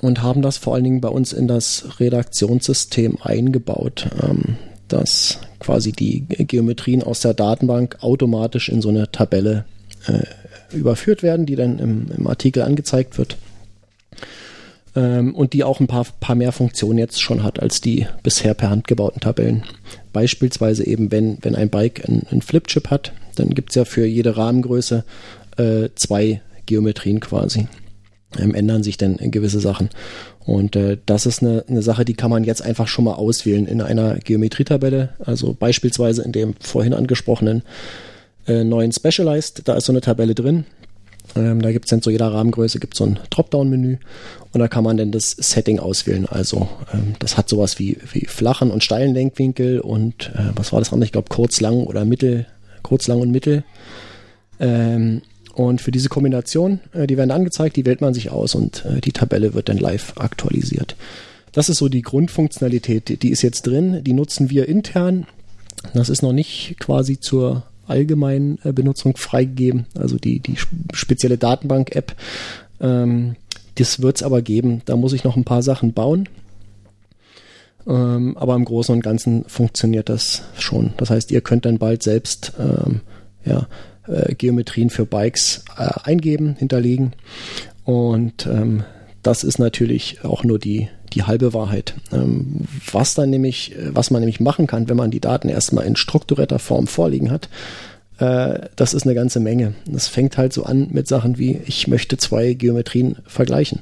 und haben das vor allen Dingen bei uns in das Redaktionssystem eingebaut, ähm, dass quasi die Geometrien aus der Datenbank automatisch in so eine Tabelle äh, überführt werden, die dann im, im Artikel angezeigt wird ähm, und die auch ein paar, paar mehr Funktionen jetzt schon hat als die bisher per Hand gebauten Tabellen. Beispielsweise eben, wenn, wenn ein Bike einen, Flipchip hat, dann gibt's ja für jede Rahmengröße äh, zwei Geometrien quasi. Ähm, ändern sich dann gewisse Sachen. Und äh, das ist eine, eine Sache, die kann man jetzt einfach schon mal auswählen in einer Geometrietabelle. Also beispielsweise in dem vorhin angesprochenen äh, neuen Specialized, da ist so eine Tabelle drin. Ähm, da gibt es dann zu jeder Rahmengröße gibt so ein Dropdown-Menü und da kann man dann das Setting auswählen. Also ähm, das hat sowas wie, wie flachen und steilen Lenkwinkel und äh, was war das andere? Ich glaube kurz, lang oder mittel, kurz, lang und mittel. Ähm, und für diese Kombination, äh, die werden angezeigt, die wählt man sich aus und äh, die Tabelle wird dann live aktualisiert. Das ist so die Grundfunktionalität, die, die ist jetzt drin, die nutzen wir intern. Das ist noch nicht quasi zur allgemeinen äh, Benutzung freigegeben, also die, die spezielle Datenbank-App. Ähm, das wird es aber geben. Da muss ich noch ein paar Sachen bauen. Ähm, aber im Großen und Ganzen funktioniert das schon. Das heißt, ihr könnt dann bald selbst ähm, ja, äh, Geometrien für Bikes äh, eingeben, hinterlegen. Und ähm, das ist natürlich auch nur die, die halbe Wahrheit. Ähm, was dann nämlich, was man nämlich machen kann, wenn man die Daten erstmal in strukturierter Form vorliegen hat, äh, das ist eine ganze Menge. Das fängt halt so an mit Sachen wie, ich möchte zwei Geometrien vergleichen.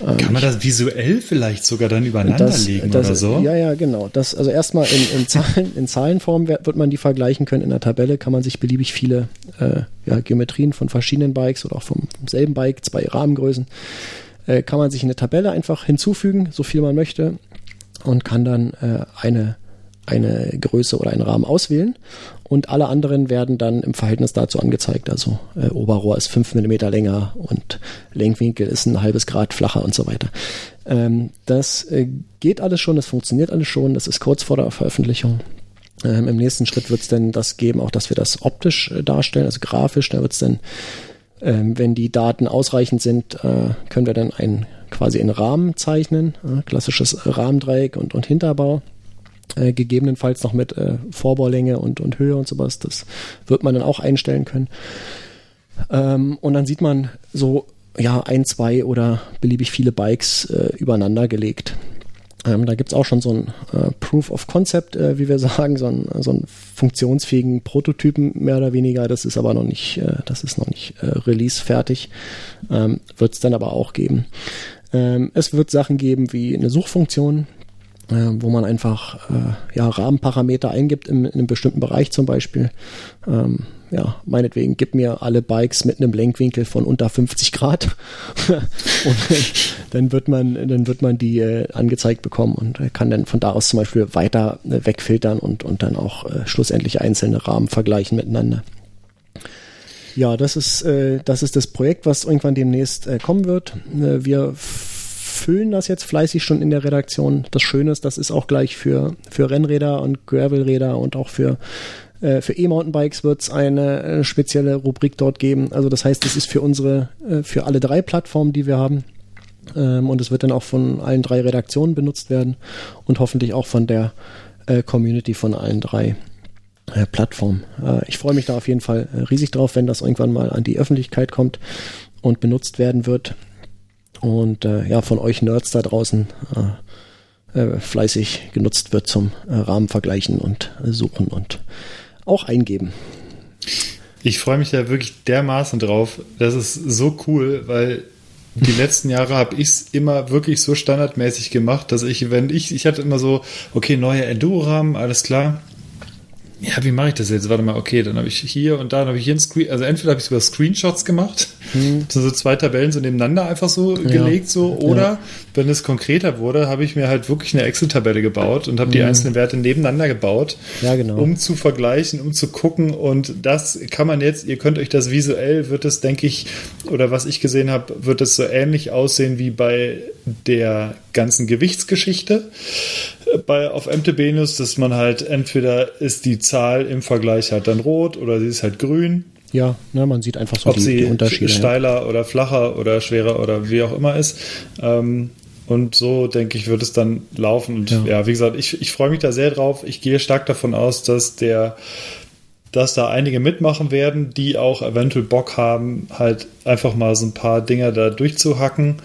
Ähm, Kann man das visuell vielleicht sogar dann übereinander das, legen das, oder so? Ja, ja, genau. Das, also erstmal in, in, Zahlen, in Zahlenform wird man die vergleichen können. In der Tabelle kann man sich beliebig viele äh, ja, Geometrien von verschiedenen Bikes oder auch vom, vom selben Bike, zwei Rahmengrößen, äh, kann man sich in eine Tabelle einfach hinzufügen, so viel man möchte, und kann dann äh, eine eine Größe oder einen Rahmen auswählen und alle anderen werden dann im Verhältnis dazu angezeigt. Also äh, Oberrohr ist 5 mm länger und Lenkwinkel ist ein halbes Grad flacher und so weiter. Ähm, das äh, geht alles schon, das funktioniert alles schon, das ist kurz vor der Veröffentlichung. Ähm, Im nächsten Schritt wird es dann das geben, auch dass wir das optisch äh, darstellen, also grafisch. Da wird es dann, ähm, wenn die Daten ausreichend sind, äh, können wir dann ein, quasi einen Rahmen zeichnen, äh, klassisches Rahmendreieck und, und Hinterbau. Äh, gegebenenfalls noch mit äh, Vorbaulänge und, und Höhe und sowas. Das wird man dann auch einstellen können. Ähm, und dann sieht man so ja ein, zwei oder beliebig viele Bikes äh, übereinander gelegt. Ähm, da gibt's auch schon so ein äh, Proof of Concept, äh, wie wir sagen, so einen, so funktionsfähigen Prototypen mehr oder weniger. Das ist aber noch nicht, äh, das ist noch nicht äh, Release fertig. Ähm, Wird es dann aber auch geben. Ähm, es wird Sachen geben wie eine Suchfunktion, äh, wo man einfach äh, ja, Rahmenparameter eingibt in, in, einem bestimmten Bereich zum Beispiel. Ähm, ja, meinetwegen, gib mir alle Bikes mit einem Lenkwinkel von unter 50 Grad und dann wird man, dann wird man die äh, angezeigt bekommen und kann dann von da aus zum Beispiel weiter äh, wegfiltern und, und dann auch äh, schlussendlich einzelne Rahmen vergleichen miteinander. Ja, das ist, äh, das ist das Projekt, was irgendwann demnächst äh, kommen wird. Äh, wir füllen das jetzt fleißig schon in der Redaktion. Das Schöne ist, das ist auch gleich für, für Rennräder und Gravelräder und auch für äh, für E-Mountainbikes wird es eine äh, spezielle Rubrik dort geben. Also das heißt, es ist für unsere, äh, für alle drei Plattformen, die wir haben. Ähm, und es wird dann auch von allen drei Redaktionen benutzt werden und hoffentlich auch von der Community von allen drei Plattformen. ich freue mich da auf jeden Fall riesig drauf, wenn das irgendwann mal an die Öffentlichkeit kommt und benutzt werden wird und äh, ja, von euch Nerds da draußen äh, äh, fleißig genutzt wird zum äh, Rahmenvergleichen und äh, Suchen und auch eingeben. Ich freue mich da wirklich dermaßen drauf. Das ist so cool, weil die letzten Jahre habe ich es immer wirklich so standardmäßig gemacht, dass ich, wenn ich, ich hatte immer so, okay, neue Enduro-Rahmen, alles klar, ja, wie mache ich das jetzt? Warte mal, okay, dann habe ich hier und da, dann habe ich hier ein Screen, also entweder habe ich sogar Screenshots gemacht, hm. so zwei Tabellen so nebeneinander einfach so ja. gelegt, so, oder ja. wenn es konkreter wurde, habe ich mir halt wirklich eine Excel-Tabelle gebaut und habe hm. die einzelnen Werte nebeneinander gebaut, ja, genau. um zu vergleichen, um zu gucken und das kann man jetzt, ihr könnt euch das visuell, wird es, denke ich, oder was ich gesehen habe, wird es so ähnlich aussehen wie bei der ganzen Gewichtsgeschichte bei, auf MTB News, dass man halt entweder ist die Zahl im Vergleich halt dann rot oder sie ist halt grün. Ja, ne, man sieht einfach so Ob die, sie die Unterschiede. Steiler ja. oder flacher oder schwerer oder wie auch immer ist. Ähm, und so, denke ich, wird es dann laufen. Und ja, ja wie gesagt, ich, ich freue mich da sehr drauf. Ich gehe stark davon aus, dass der dass da einige mitmachen werden, die auch eventuell Bock haben, halt einfach mal so ein paar Dinger da durchzuhacken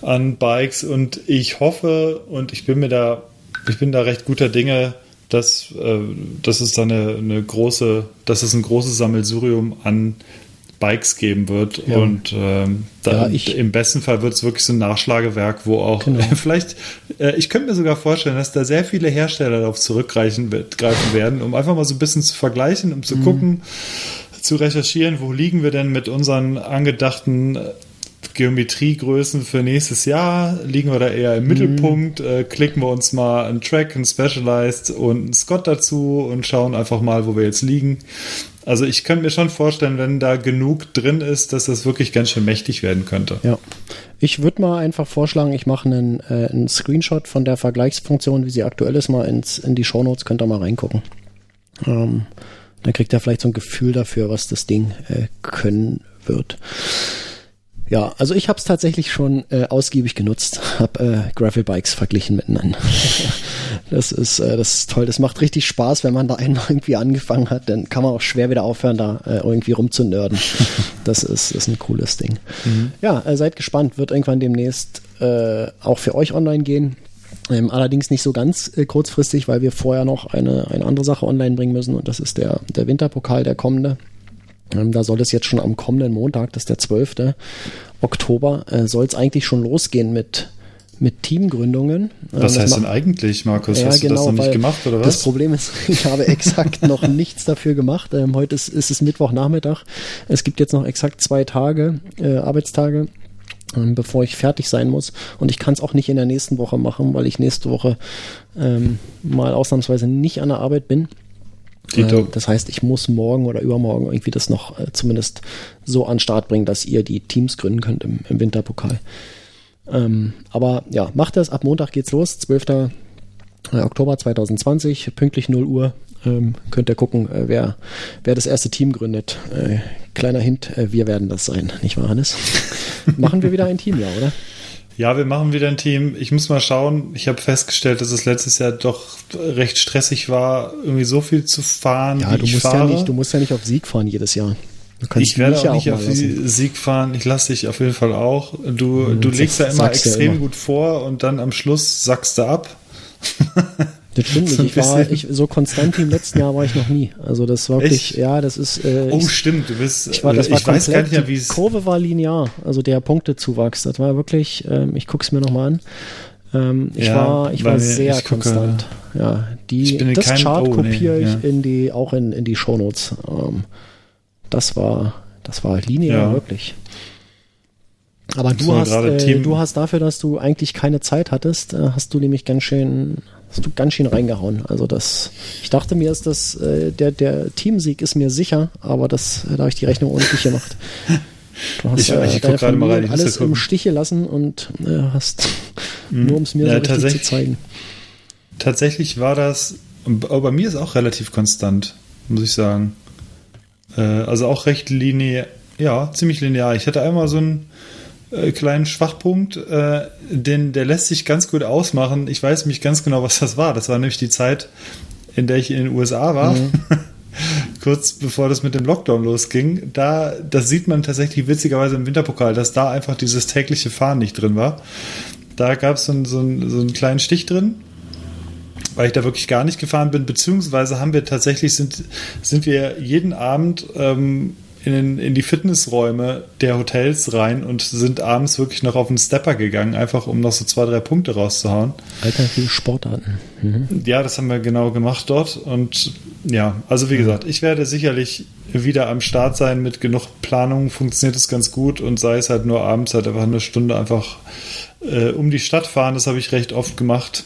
an Bikes. Und ich hoffe und ich bin mir da ich bin da recht guter Dinge, dass, äh, dass es da eine, eine, große, dass es ein großes Sammelsurium an Bikes geben wird. Ja. Und ähm, da, ja, im besten Fall wird es wirklich so ein Nachschlagewerk, wo auch genau. vielleicht, äh, ich könnte mir sogar vorstellen, dass da sehr viele Hersteller darauf zurückgreifen greifen werden, um einfach mal so ein bisschen zu vergleichen, um zu mhm. gucken, zu recherchieren, wo liegen wir denn mit unseren angedachten Geometriegrößen für nächstes Jahr? Liegen wir da eher im mhm. Mittelpunkt? Äh, klicken wir uns mal einen Track, einen Specialized und einen Scott dazu und schauen einfach mal, wo wir jetzt liegen. Also ich könnte mir schon vorstellen, wenn da genug drin ist, dass das wirklich ganz schön mächtig werden könnte. Ja. Ich würde mal einfach vorschlagen, ich mache einen, äh, einen Screenshot von der Vergleichsfunktion, wie sie aktuell ist, mal ins, in die Shownotes, könnt ihr mal reingucken. Ähm, dann kriegt ihr vielleicht so ein Gefühl dafür, was das Ding äh, können wird. Ja, also ich habe es tatsächlich schon äh, ausgiebig genutzt, habe äh, Gravel Bikes verglichen miteinander. das ist äh, das ist toll, das macht richtig Spaß, wenn man da einen irgendwie angefangen hat, dann kann man auch schwer wieder aufhören, da äh, irgendwie rumzunörden. Das ist, ist ein cooles Ding. Mhm. Ja, äh, seid gespannt, wird irgendwann demnächst äh, auch für euch online gehen. Ähm, allerdings nicht so ganz äh, kurzfristig, weil wir vorher noch eine, eine andere Sache online bringen müssen und das ist der, der Winterpokal, der kommende. Ähm, da soll es jetzt schon am kommenden Montag, das ist der 12. Oktober, äh, soll es eigentlich schon losgehen mit, mit Teamgründungen. Was ähm, heißt denn eigentlich, Markus? Ja, Hast genau, du das noch nicht gemacht oder was? Das Problem ist, ich habe exakt noch nichts dafür gemacht. Ähm, heute ist, ist es Mittwochnachmittag. Es gibt jetzt noch exakt zwei Tage, äh, Arbeitstage ähm, bevor ich fertig sein muss. Und ich kann es auch nicht in der nächsten Woche machen, weil ich nächste Woche ähm, mal ausnahmsweise nicht an der Arbeit bin. Äh, das heißt, ich muss morgen oder übermorgen irgendwie das noch äh, zumindest so an Start bringen, dass ihr die Teams gründen könnt im, im Winterpokal. Ähm, aber ja, macht das. Ab Montag geht's los, 12. Äh, Oktober 2020, pünktlich 0 Uhr. Ähm, könnt ihr gucken, äh, wer, wer das erste Team gründet. Äh, kleiner Hint, äh, wir werden das sein, nicht wahr, Hannes? Machen wir wieder ein Team, ja, oder? Ja, wir machen wieder ein Team. Ich muss mal schauen. Ich habe festgestellt, dass es letztes Jahr doch recht stressig war, irgendwie so viel zu fahren. Ja, du musst fahre. ja nicht, du musst ja nicht auf Sieg fahren jedes Jahr. ich werde auch nicht auf Sieg fahren. Ich lasse dich auf jeden Fall auch. Du, hm, du legst ja immer extrem ja immer. gut vor und dann am Schluss sackst du ab. Das stimmt nicht. Ich war ich, so konstant wie im letzten Jahr war ich noch nie. Also das war wirklich, Echt? ja, das ist. Äh, oh, stimmt. Du bist. Ich, war, das war ich weiß gar nicht mehr, wie es. Die Kurve war linear. Also der Punktezuwachs. Das war wirklich. Ähm, ich gucke es mir nochmal an. Ähm, ich ja, war, ich war sehr ich gucke, Ja, die, das Chart oh, kopiere nee, ich ja. in die, auch in, in die Shownotes. Ähm, das war, das war linear ja. wirklich. Aber du hast, äh, du hast dafür, dass du eigentlich keine Zeit hattest, äh, hast du nämlich ganz schön hast du ganz schön reingehauen. Also das, ich dachte mir, ist das, äh, der, der Teamsieg ist mir sicher, aber das, da habe ich die Rechnung ordentlich gemacht. Du hast ich, äh, ich deine gerade mal rein, alles im Stich gelassen und äh, hast mhm. nur um es mir ja, so richtig zu zeigen. Tatsächlich war das, aber bei mir ist auch relativ konstant, muss ich sagen. Äh, also auch recht linear, ja, ziemlich linear. Ich hatte einmal so ein äh, kleinen Schwachpunkt, äh, den, der lässt sich ganz gut ausmachen. Ich weiß nämlich ganz genau, was das war. Das war nämlich die Zeit, in der ich in den USA war. Mhm. Kurz bevor das mit dem Lockdown losging, da, das sieht man tatsächlich witzigerweise im Winterpokal, dass da einfach dieses tägliche Fahren nicht drin war. Da gab es so, so, so einen kleinen Stich drin, weil ich da wirklich gar nicht gefahren bin, beziehungsweise haben wir tatsächlich, sind, sind wir jeden Abend ähm, in, in die Fitnessräume der Hotels rein und sind abends wirklich noch auf den Stepper gegangen, einfach um noch so zwei, drei Punkte rauszuhauen. Alternative Sportarten. Mhm. Ja, das haben wir genau gemacht dort. Und ja, also wie gesagt, ich werde sicherlich wieder am Start sein mit genug Planung, funktioniert es ganz gut und sei es halt nur abends halt einfach eine Stunde einfach äh, um die Stadt fahren, das habe ich recht oft gemacht.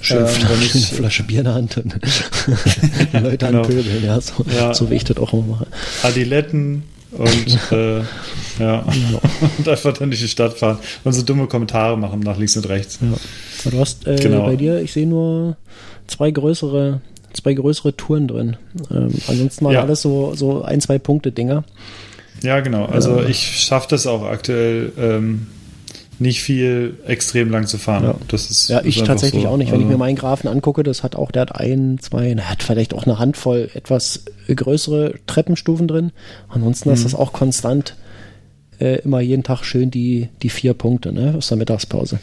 Schön, ähm, ich, eine Flasche Bier in der Hand und Leute genau. anpöbeln, ja so, ja. so wie ich das auch immer mache. Adiletten und äh, ja, und einfach dann durch die Stadt fahren und so dumme Kommentare machen nach links und rechts. Ja. Du hast äh, genau. bei dir, ich sehe nur zwei größere, zwei größere Touren drin. Ähm, ansonsten waren ja. alles so, so ein, zwei Punkte Dinger. Ja, genau. Also äh, ich schaffe das auch aktuell. Ähm, nicht viel extrem lang zu fahren. Ja, das ist, ja ich tatsächlich so. auch nicht. Wenn ich mir meinen Grafen angucke, das hat auch, der hat ein, zwei, er hat vielleicht auch eine Handvoll etwas größere Treppenstufen drin. Ansonsten mhm. ist das auch konstant äh, immer jeden Tag schön die, die vier Punkte ne, aus der Mittagspause.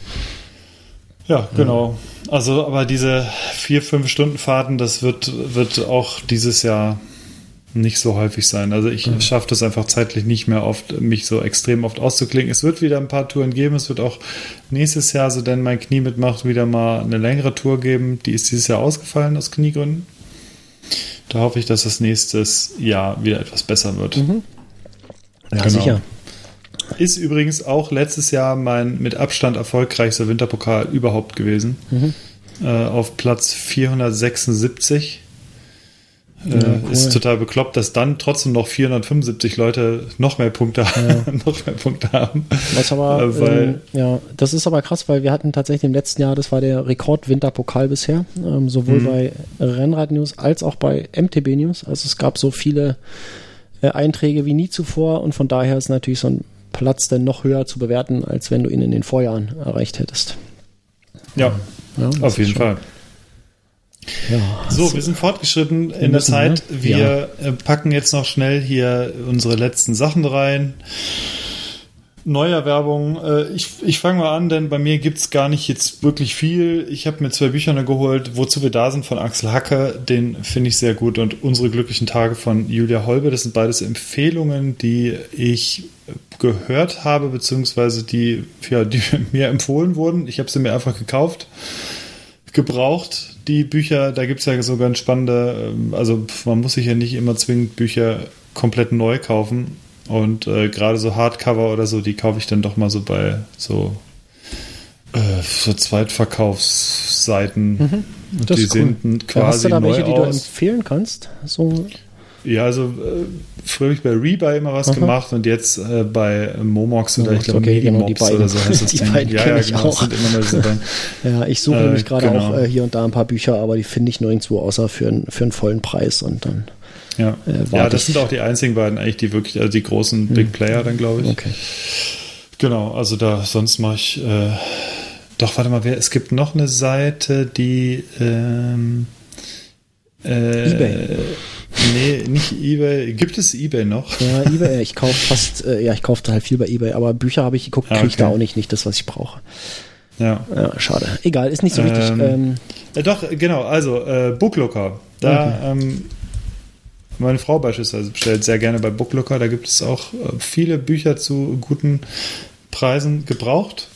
Ja, genau. Also, aber diese vier, fünf Stunden Fahrten, das wird, wird auch dieses Jahr nicht so häufig sein. Also ich mhm. schaffe das einfach zeitlich nicht mehr oft, mich so extrem oft auszuklingen. Es wird wieder ein paar Touren geben. Es wird auch nächstes Jahr, so denn mein Knie mitmacht, wieder mal eine längere Tour geben. Die ist dieses Jahr ausgefallen aus Kniegründen. Da hoffe ich, dass das nächstes Jahr wieder etwas besser wird. Mhm. Ja, genau. sicher. Ist übrigens auch letztes Jahr mein mit Abstand erfolgreichster Winterpokal überhaupt gewesen. Mhm. Äh, auf Platz 476 ja, äh, cool. Ist total bekloppt, dass dann trotzdem noch 475 Leute noch mehr Punkte, ja. noch mehr Punkte haben. Was aber, äh, weil, ähm, ja, das ist aber krass, weil wir hatten tatsächlich im letzten Jahr, das war der Rekord-Winterpokal bisher, ähm, sowohl mhm. bei Rennrad News als auch bei MTB News. Also es gab so viele äh, Einträge wie nie zuvor und von daher ist natürlich so ein Platz denn noch höher zu bewerten, als wenn du ihn in den Vorjahren erreicht hättest. Ja, Ja, auf jeden Fall. Ja, So, wir sind fortgeschritten in der müssen, Zeit. ne? Wir äh, packen jetzt noch schnell hier unsere letzten Sachen rein. Neuerwerbung. Äh, ich ich fange mal an, denn bei mir gibt's gar nicht jetzt wirklich viel. Ich habe mir zwei Bücher geholt, wozu wir da sind von Axel Hacke. Den finde ich sehr gut. Und unsere glücklichen Tage von Julia Holbe. Das sind beides Empfehlungen, die ich gehört habe, beziehungsweise die, ja, die mir empfohlen wurden. Ich habe sie mir einfach gekauft gebraucht, die Bücher. Da gibt's ja so ganz spannende, ähm, also man muss sich ja nicht immer zwingend Bücher komplett neu kaufen. Und äh, gerade so Hardcover oder so, die kaufe ich dann doch mal so bei so, äh, so Zweitverkaufsseiten. Und Das die cool. sehen quasi Hast du da welche, die du aus. empfehlen kannst? So, Ja, also äh, früher habe ich bei Rebuy immer was Aha. gemacht und jetzt äh, bei Momox oder Momox, ich glaube okay, genau, die Medimox beiden. oder so heißt das Die Ding. beiden ja, ja, ich genau, auch. ja, ich suche Äh, nämlich gerade genau. auch äh, hier und da ein paar Bücher, aber die finde ich nirgendwo außer für, einen- für einen vollen Preis und dann. Ja, Äh, ja das ich. sind auch die einzigen beiden eigentlich, die wirklich, also die großen Big Player dann, glaube ich. Okay. Genau, also da, sonst mache ich, äh, doch, warte mal, wer, es gibt noch eine Seite, die, ähm, äh, eBay. Nee, nicht eBay. Gibt es eBay noch? Ja, eBay, ich kaufe fast, äh, ja, ich kaufe halt viel bei eBay, aber Bücher habe ich geguckt, kriege ich da okay. auch nicht, nicht das, was ich brauche. Ja. Ja, schade. Egal, ist nicht so wichtig. Ähm, Ähm, Äh, doch, genau, also äh, Booklooker. Da, ähm, meine Frau beispielsweise bestellt sehr gerne bei Booklooker. Da gibt es auch äh, viele Bücher zu guten Preisen gebraucht.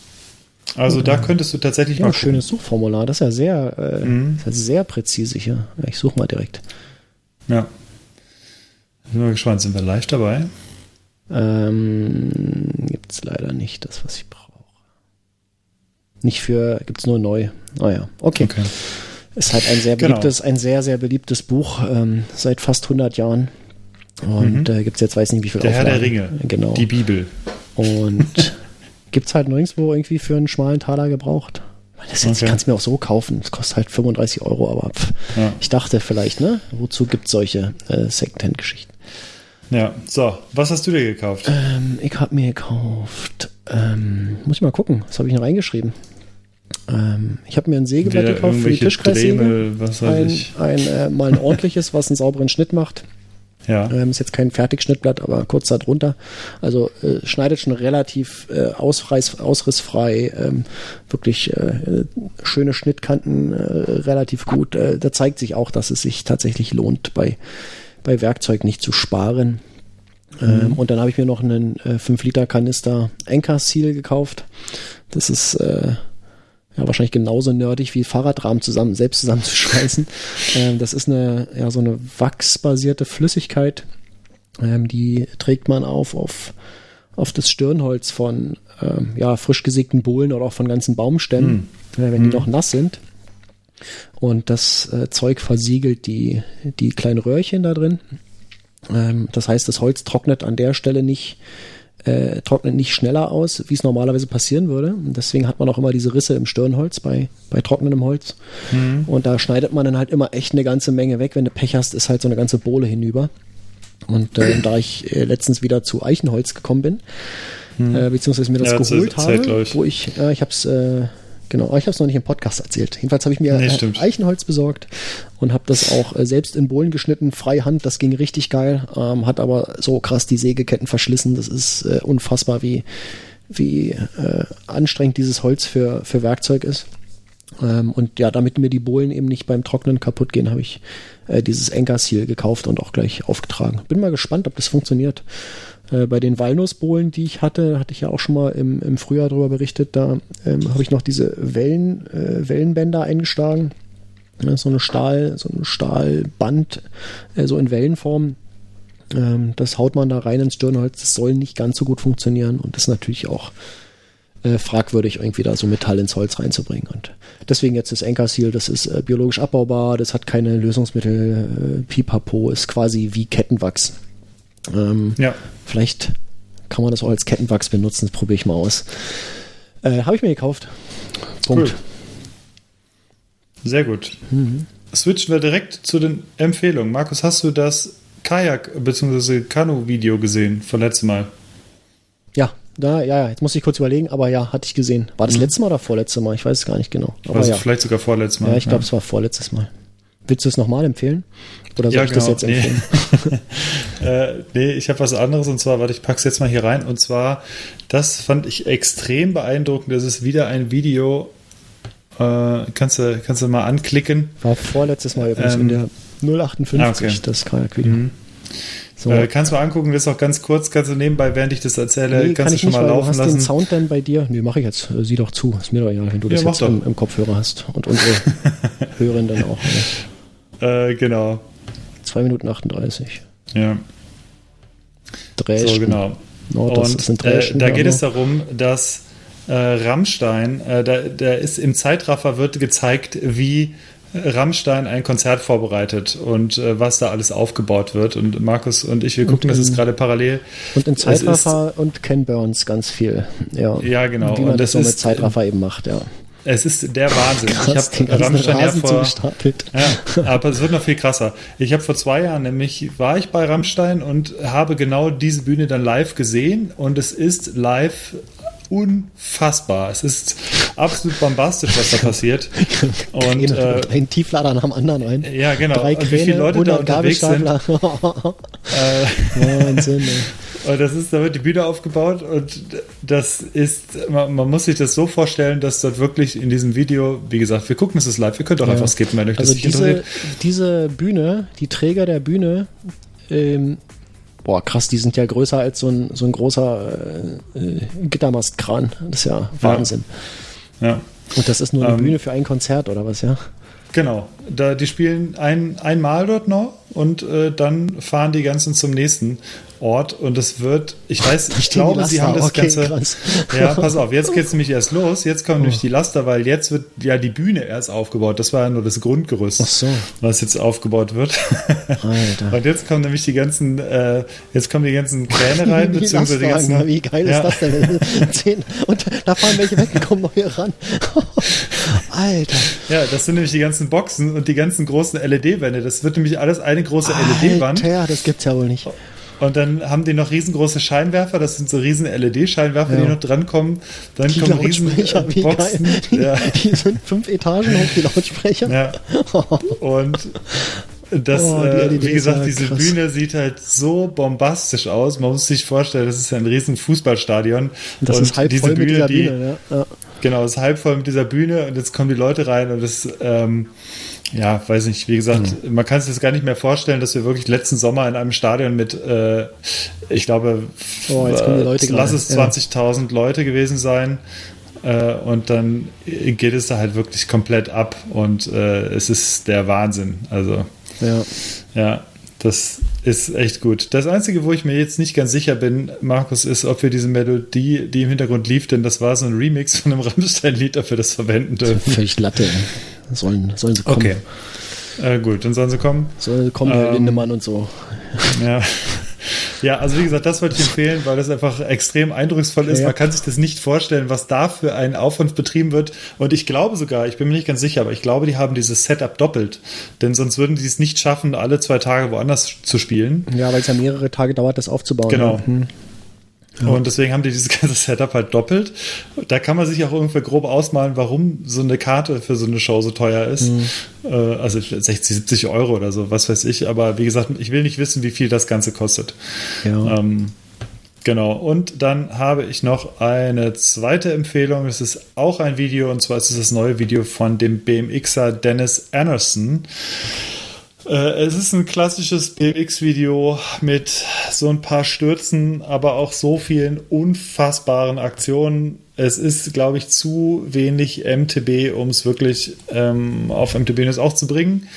Also da könntest du tatsächlich ja, mal gucken. schönes Suchformular, das ist ja sehr, äh, Mhm. ist ja sehr präzise hier. Ich suche mal direkt. Ja. Bin mal gespannt, sind wir live dabei? Ähm, gibt's leider nicht das, was ich brauche. Nicht für, gibt's nur neu. Ah ja, okay. Okay. Ist halt ein sehr Genau. beliebtes, ein sehr, sehr beliebtes Buch, ähm, seit fast 100 Jahren. Und äh, gibt's jetzt, weiß nicht wie viel Mhm. Der Herr der Auflagen. Ringe. Genau. Die Bibel. Und gibt's halt nirgendwo irgendwie für einen schmalen Taler gebraucht. Das jetzt, Okay. Ich kann es mir auch so kaufen. Das kostet halt 35 Euro, aber pff, Ja. ich dachte vielleicht, ne? Wozu gibt's solche äh, Secondhand-Geschichten? Ja, so, was hast du dir gekauft? Ähm, ich habe mir gekauft, ähm, muss ich mal gucken, was habe ich noch reingeschrieben? Ähm, ich habe mir ein Sägeblatt gekauft für die Tischkreissäge. Dremel, was weiß Ein, ich. ein, äh, mal ein ordentliches, was einen sauberen Schnitt macht. Ja. Ähm, ist jetzt kein Fertigschnittblatt, aber kurz da drunter. Also äh, schneidet schon relativ äh, ausreiß, ausrissfrei, ähm, wirklich äh, schöne Schnittkanten, äh, relativ gut. Äh, da zeigt sich auch, dass es sich tatsächlich lohnt, bei, bei Werkzeug nicht zu sparen. Ähm, und dann habe ich mir noch einen äh, 5-Liter-Kanister Anchor Seal gekauft. Das ist äh, ja wahrscheinlich genauso nerdig wie Fahrradrahmen zusammen, selbst zusammenzuschweißen. ähm, das ist eine, ja, so eine wachsbasierte Flüssigkeit. Ähm, die trägt man auf, auf, auf das Stirnholz von ähm, ja, frisch gesägten Bohlen oder auch von ganzen Baumstämmen, äh, wenn die noch nass sind. Und das äh, Zeug versiegelt die, die kleinen Röhrchen da drin. Ähm, das heißt, das Holz trocknet an der Stelle nicht, äh, trocknet nicht schneller aus, wie es normalerweise passieren würde. Und deswegen hat man auch immer diese Risse im Stirnholz bei, bei trocknendem Holz. Und da schneidet man dann halt immer echt eine ganze Menge weg. Wenn du Pech hast, ist halt so eine ganze Bohle hinüber. Und äh, da ich äh, letztens wieder zu Eichenholz gekommen bin, äh, beziehungsweise mir das Ja, geholt habe, wo ich, äh, ich habe es, äh, genau, ich habe es noch nicht im Podcast erzählt. Jedenfalls habe ich mir Nee. Eichenholz besorgt und habe das auch äh, selbst in Bohlen geschnitten, freihand. Das ging richtig geil, ähm, hat aber so krass die Sägeketten verschlissen. Das ist äh, unfassbar, wie wie äh, anstrengend dieses Holz für für Werkzeug ist. Ähm, und ja, damit mir die Bohlen eben nicht beim Trocknen kaputt gehen, habe ich äh, dieses Seal gekauft und auch gleich aufgetragen. Bin mal gespannt, ob das funktioniert. Äh, bei den Walnussbohlen, die ich hatte, hatte ich ja auch schon mal im, im Frühjahr darüber berichtet, da ähm, habe ich noch diese Wellen, äh, Wellenbänder eingeschlagen. Ja, so eine Stahl, so ein Stahlband, äh, so in Wellenform. Ähm, das haut man da rein ins Stirnholz. Das soll nicht ganz so gut funktionieren und das ist natürlich auch äh, fragwürdig, irgendwie da so Metall ins Holz reinzubringen. Und deswegen jetzt das Anchor Seal, das ist äh, biologisch abbaubar, das hat keine Lösungsmittel, Pipapo, ist quasi wie Kettenwachs. Ähm, Ja. Vielleicht kann man das auch als Kettenwachs benutzen, das probiere ich mal aus. Äh, Habe ich mir gekauft. Punkt. Cool. Sehr gut. Mhm. Switchen wir direkt zu den Empfehlungen. Markus, hast du das Kajak- bzw. Kanu-Video gesehen von letztem Mal? Ja, Da, ja, ja, jetzt muss ich kurz überlegen, aber ja, hatte ich gesehen. War das Mhm. letzte Mal oder vorletzte Mal? Ich weiß es gar nicht genau. Aber Also ja. vielleicht sogar vorletztes Mal. ja, ich glaube, es war vorletztes Mal. Willst du es nochmal empfehlen? Oder soll Ja, ich das genau. jetzt Nee. empfehlen? Äh, nee, ich habe was anderes und zwar, warte, ich pack's jetzt mal hier rein. Und zwar, das fand ich extrem beeindruckend. Das ist wieder ein Video. Äh, kannst, du, kannst du mal anklicken. War vorletztes Mal übrigens Ähm, in der 058, ah, okay. das Kajak-Video. So. Äh, kannst du mal angucken, das ist auch ganz kurz. Kannst du nebenbei, während ich das erzähle, nee, kannst kann du schon nicht, mal weil du laufen hast den lassen. Sound dann bei dir. Nee, mache ich jetzt. Äh, Sieh doch zu. Ist mir doch egal, wenn du das Ja, mach jetzt im, im Kopfhörer hast. Und unsere Hörenden auch. Äh, genau. 2 Minuten 38. Ja. Dresden. So, genau. No, das und sind äh, Dresden, da geht es darum, dass äh, Rammstein, äh, da, da ist im Zeitraffer wird gezeigt, wie Rammstein ein Konzert vorbereitet und äh, was da alles aufgebaut wird. Und Markus und ich, wir gucken das in- jetzt gerade parallel. Und in Zeitraffer und Ken Burns ganz viel. Ja, Ja, genau. Wie man Und das das so mit ist- Zeitraffer eben macht, ja. Es ist der Wahnsinn. Krass, ich habe Rammstein ja vor. Ja, aber es wird noch viel krasser. Ich habe vor zwei Jahren nämlich, war ich bei Rammstein und habe genau diese Bühne dann live gesehen und es ist live unfassbar. Es ist absolut bombastisch, was da passiert. Und Kräne, äh, ein Tieflader nach dem anderen rein. ja, genau. Drei Und wie viele Kräne, Leute da 100 unterwegs sind. Äh, Wahnsinn, ey. Und das ist, da wird die Bühne aufgebaut und das ist, man, man muss sich das so vorstellen, dass dort wirklich in diesem Video, wie gesagt, wir gucken es ist live, ihr könnt auch Ja. einfach skippen, wenn euch das Also nicht diese, interessiert. diese Bühne, die Träger der Bühne, ähm, boah, krass, die sind ja größer als so ein, so ein großer äh, äh, Gittermastkran. Das ist ja Wahnsinn. Ja. Und das ist nur eine Ähm, Bühne für ein Konzert oder was, ja? Genau, da, die spielen ein, einmal dort noch und äh, dann fahren die ganzen zum nächsten Ort und es wird, ich weiß, ich glaube, sie haben das Okay, Ganze. krass. Ja, pass auf, jetzt geht's nämlich erst los. Jetzt kommen nämlich die Laster, weil jetzt wird ja die Bühne erst aufgebaut. Das war ja nur das Grundgerüst, so. was jetzt aufgebaut wird. Alter. Und jetzt kommen nämlich die ganzen, äh, jetzt kommen die ganzen Kräne rein, Die beziehungsweise die ganzen. wie geil ja. ist das denn? Und da fahren welche weg und kommen neue ran. Alter. Ja, das sind nämlich die ganzen Boxen und die ganzen großen LED-Wände. Das wird nämlich alles eine große LED-Wand. Alter, das gibt's ja wohl nicht. Und dann haben die noch riesengroße Scheinwerfer, das sind so riesen LED-Scheinwerfer, Ja. die noch drankommen. Dann Die kommen riesen wie Boxen. geil. Die, Ja, die sind fünf Etagen hoch, die Lautsprecher. ja. Und das, Oh, die äh, LED wie gesagt, ja diese krass. Bühne sieht halt so bombastisch aus. Man muss sich vorstellen, das ist ein riesen Fußballstadion. Das und ist halb voll mit dieser Bühne. Ja. Ja. Genau, es ist halb voll mit dieser Bühne und jetzt kommen die Leute rein und das, ähm, ja, weiß nicht, wie gesagt, Mhm. man kann sich das gar nicht mehr vorstellen, dass wir wirklich letzten Sommer in einem Stadion mit, äh, ich glaube, Oh, äh, lass es ja. 20.000 Leute gewesen sein. Äh, und dann geht es da halt wirklich komplett ab und äh, es ist der Wahnsinn. Also, ja. ja, das ist echt gut. Das Einzige, wo ich mir jetzt nicht ganz sicher bin, Markus, ist, ob wir diese Melodie, die im Hintergrund lief, denn das war so ein Remix von einem Rammstein-Lied, ob wir das verwenden dürfen. Völlig Latte. Sollen, sollen sie kommen. Okay. Äh, gut, dann sollen sie kommen. Sollen kommen, Herr Ähm, Lindemann und so. Ja. Ja, also wie gesagt, das wollte ich empfehlen, weil das einfach extrem eindrucksvoll ist. Ja. Man kann sich das nicht vorstellen, was da für ein Aufwand betrieben wird. Und ich glaube sogar, ich bin mir nicht ganz sicher, aber ich glaube, die haben dieses Setup doppelt. Denn sonst würden die es nicht schaffen, alle zwei Tage woanders zu spielen. Ja, weil es ja mehrere Tage dauert, das aufzubauen. Genau. ne? Hm. Und deswegen haben die dieses ganze Setup halt doppelt. Da kann man sich auch ungefähr grob ausmalen, warum so eine Karte für so eine Show so teuer ist. Äh, also 60, 70 Euro oder so, was weiß ich. Aber wie gesagt, ich will nicht wissen, wie viel das Ganze kostet. Ja. Ähm, genau. Und dann habe ich noch eine zweite Empfehlung. Es ist auch ein Video und zwar ist es das neue Video von dem BMXer Dennis Anderson. Äh, Es ist ein klassisches BMX-Video mit so ein paar Stürzen, aber auch so vielen unfassbaren Aktionen. Es ist, glaube ich, zu wenig MTB, um es wirklich ähm, auf MTB News auch zu bringen.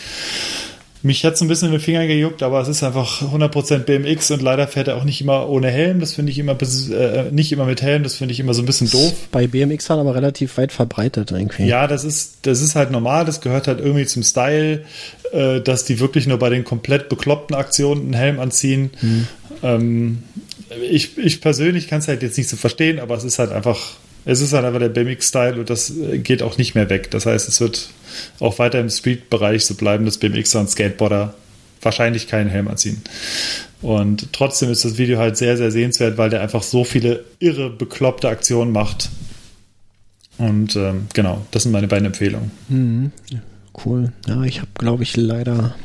Mich hat es ein bisschen in den Finger gejuckt, aber es ist einfach 100% BMX und leider fährt er auch nicht immer ohne Helm. Das finde ich immer, äh, nicht immer mit Helm, das finde ich immer so ein bisschen doof. Bei BMX-Fahren aber relativ weit verbreitet irgendwie. Ja, das ist, das ist halt normal, das gehört halt irgendwie zum Style, äh, dass die wirklich nur bei den komplett bekloppten Aktionen einen Helm anziehen. Ähm, ich, ich persönlich kann es halt jetzt nicht so verstehen, aber es ist halt einfach, es ist halt einfach der BMX-Style und das äh, geht auch nicht mehr weg. Das heißt, es wird auch weiter im Street-Bereich so bleiben, dass BMXer und Skateboarder wahrscheinlich keinen Helm anziehen. Und trotzdem ist das Video halt sehr, sehr sehenswert, weil der einfach so viele irre, bekloppte Aktionen macht. Und ähm, genau, das sind meine beiden Empfehlungen. Mhm. Cool. Ja, ich habe, glaube ich, leider.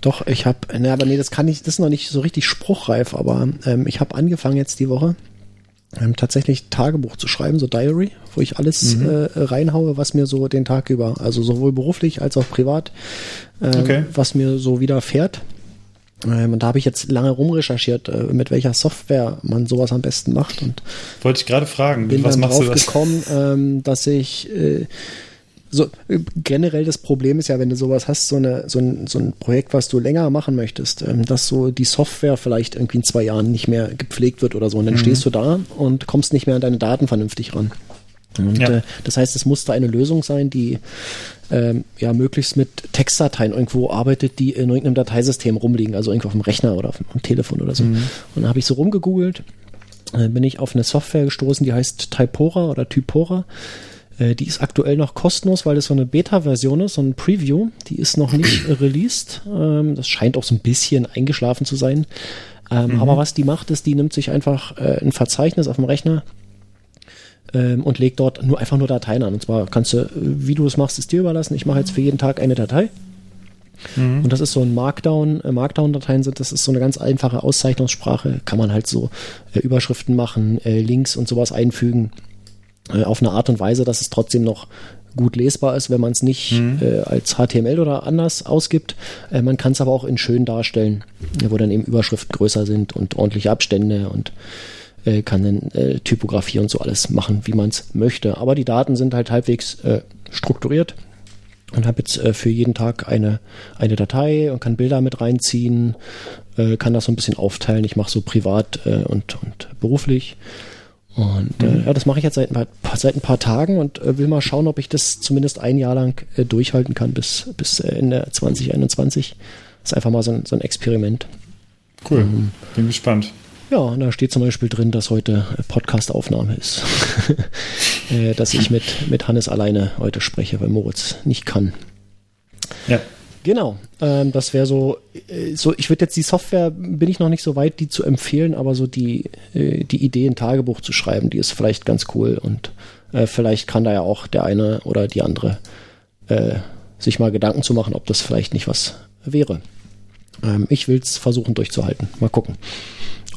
Doch, ich habe, ne, aber nee, das kann ich, das ist noch nicht so richtig spruchreif, aber ähm, ich habe angefangen jetzt die Woche ähm, tatsächlich Tagebuch zu schreiben, so Diary, wo ich alles mhm. äh, reinhaue, was mir so den Tag über, also sowohl beruflich als auch privat, äh, okay. was mir so widerfährt. Ähm, und da habe ich jetzt lange rumrecherchiert, äh, mit welcher Software man sowas am besten macht. Und wollte ich gerade fragen, bin was dann machst drauf du das? gekommen, ähm, dass ich äh, so generell das Problem ist ja, wenn du sowas hast, so, eine, so, ein, so ein Projekt, was du länger machen möchtest, ähm, dass so die Software vielleicht irgendwie in zwei Jahren nicht mehr gepflegt wird oder so. Und dann mhm. stehst du da und kommst nicht mehr an deine Daten vernünftig ran. Und ja. äh, das heißt, es musste eine Lösung sein, die ähm, ja möglichst mit Textdateien irgendwo arbeitet, die in irgendeinem Dateisystem rumliegen, also irgendwo auf dem Rechner oder auf dem Telefon oder so. Mhm. Und dann habe ich so rumgegoogelt, äh, bin ich auf eine Software gestoßen, die heißt Typora oder Typora. Äh, die ist aktuell noch kostenlos, weil das so eine Beta-Version ist, so ein Preview. Die ist noch nicht released. Ähm, das scheint auch so ein bisschen eingeschlafen zu sein. Ähm, mhm. Aber was die macht, ist, die nimmt sich einfach äh, ein Verzeichnis auf dem Rechner ähm, und legt dort nur einfach nur Dateien an. Und zwar kannst du, wie du es machst, ist dir überlassen. Ich mache jetzt für jeden Tag eine Datei. Mhm. Und das ist so ein Markdown, äh, Markdown-Dateien sind, das ist so eine ganz einfache Auszeichnungssprache, kann man halt so äh, Überschriften machen, äh, Links und sowas einfügen. Äh, auf eine Art und Weise, dass es trotzdem noch gut lesbar ist, wenn man es nicht mhm. äh, als HTML oder anders ausgibt. Äh, man kann es aber auch in schön darstellen, wo dann eben Überschriften größer sind und ordentliche Abstände und äh, kann dann äh, Typografie und so alles machen, wie man es möchte. Aber die Daten sind halt halbwegs äh, strukturiert und habe jetzt für jeden Tag eine, eine Datei und kann Bilder mit reinziehen, kann das so ein bisschen aufteilen. Ich mache so privat und, und beruflich und äh, mhm. ja, das mache ich jetzt seit ein, paar, seit ein paar Tagen und äh, will mal schauen, ob ich das zumindest ein Jahr lang äh, durchhalten kann bis, bis äh, Ende 2021. Das ist einfach mal so ein, so ein Experiment. Cool, ähm, bin gespannt. Ja, und da steht zum Beispiel drin, dass heute Podcast-Aufnahme ist. äh, dass ich mit, mit Hannes alleine heute spreche, weil Moritz nicht kann. Ja. Genau, ähm, das wäre so, äh, so, ich würde jetzt die Software, bin ich noch nicht so weit, die zu empfehlen, aber so die, äh, die Idee, ein Tagebuch zu schreiben, die ist vielleicht ganz cool und äh, vielleicht kann da ja auch der eine oder die andere äh, sich mal Gedanken zu machen, ob das vielleicht nicht was wäre. Ähm, ich will es versuchen durchzuhalten. Mal gucken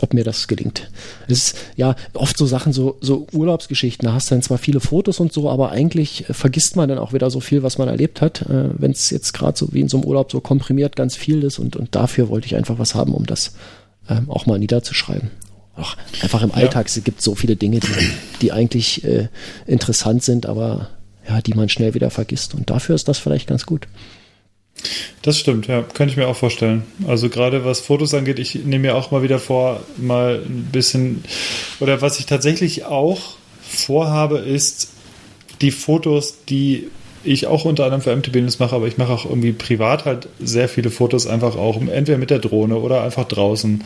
ob mir das gelingt. Es ist ja oft so Sachen, so, so Urlaubsgeschichten, da hast du dann zwar viele Fotos und so, aber eigentlich äh, vergisst man dann auch wieder so viel, was man erlebt hat, äh, wenn es jetzt gerade so wie in so einem Urlaub so komprimiert ganz viel ist und, und dafür wollte ich einfach was haben, um das ähm, auch mal niederzuschreiben. Auch einfach im Alltag, ja. es gibt so viele Dinge, die, die eigentlich äh, interessant sind, aber ja, die man schnell wieder vergisst. Und dafür ist das vielleicht ganz gut. Das stimmt, ja, könnte ich mir auch vorstellen. Also gerade was Fotos angeht, ich nehme mir auch mal wieder vor, mal ein bisschen, oder was ich tatsächlich auch vorhabe, ist die Fotos, die ich auch unter anderem für MTB News mache, aber ich mache auch irgendwie privat halt sehr viele Fotos einfach auch, entweder mit der Drohne oder einfach draußen.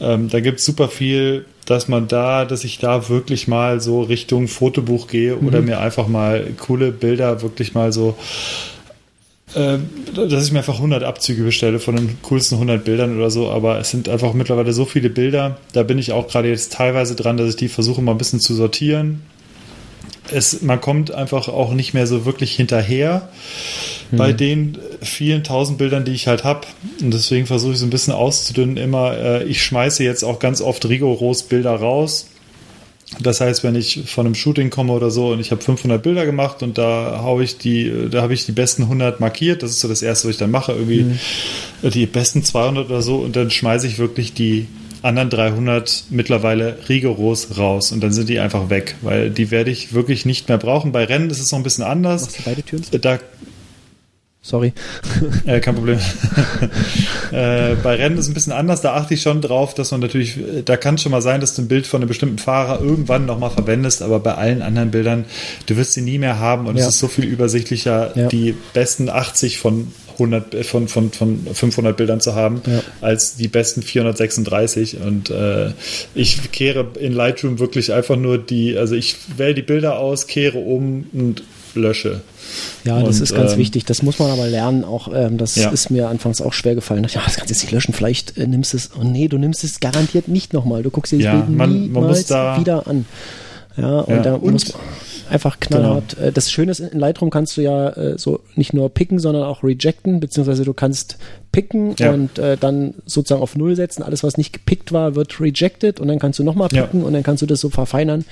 Ähm, da gibt es super viel, dass man da, dass ich da wirklich mal so Richtung Fotobuch gehe mhm. oder mir einfach mal coole Bilder wirklich mal so dass ich mir einfach 100 Abzüge bestelle von den coolsten 100 Bildern oder so, aber es sind einfach mittlerweile so viele Bilder. Da bin ich auch gerade jetzt teilweise dran, dass ich die versuche mal ein bisschen zu sortieren. Es, man kommt einfach auch nicht mehr so wirklich hinterher mhm. bei den vielen tausend Bildern, die ich halt habe. Und deswegen versuche ich so ein bisschen auszudünnen. Immer, äh, ich schmeiße jetzt auch ganz oft rigoros Bilder raus das heißt, wenn ich von einem Shooting komme oder so und ich habe 500 Bilder gemacht und da habe ich die, da habe ich die besten 100 markiert. Das ist so das erste, was ich dann mache, irgendwie mhm. die besten 200 oder so und dann schmeiße ich wirklich die anderen 300 mittlerweile rigoros raus und dann sind die einfach weg, weil die werde ich wirklich nicht mehr brauchen. Bei Rennen ist es noch ein bisschen anders. Machst du beide Türen? Da Sorry. Äh, kein Problem. äh, bei Rennen ist es ein bisschen anders. Da achte ich schon drauf, dass man natürlich, da kann es schon mal sein, dass du ein Bild von einem bestimmten Fahrer irgendwann nochmal verwendest, aber bei allen anderen Bildern, du wirst sie nie mehr haben und ja. es ist so viel übersichtlicher. Ja. Die besten 80 von 100 äh, von, von, von 500 Bildern zu haben, Ja. als die besten 436. Und äh, ich kehre in Lightroom wirklich einfach nur die, also ich wähle die Bilder aus, kehre um und lösche. Ja, das Und, ist ganz ähm, wichtig. Das muss man aber lernen. Auch ähm, das Ja. ist mir anfangs auch schwer gefallen. Ja, das kannst du jetzt nicht löschen. Vielleicht äh, nimmst du es. Oh nee, du nimmst es garantiert nicht nochmal. Du guckst dir das Ja, Bild man- man niemals muss da- wieder an. Ja, und Ja, da und- Genau. muss man einfach knallhart. Äh, Das Schöne ist, in Lightroom kannst du ja äh, so nicht nur picken, sondern auch rejecten, beziehungsweise du kannst picken Ja. und äh, dann sozusagen auf Null setzen. Alles, was nicht gepickt war, wird rejected und dann kannst du nochmal Ja. picken und dann kannst du das so verfeinern.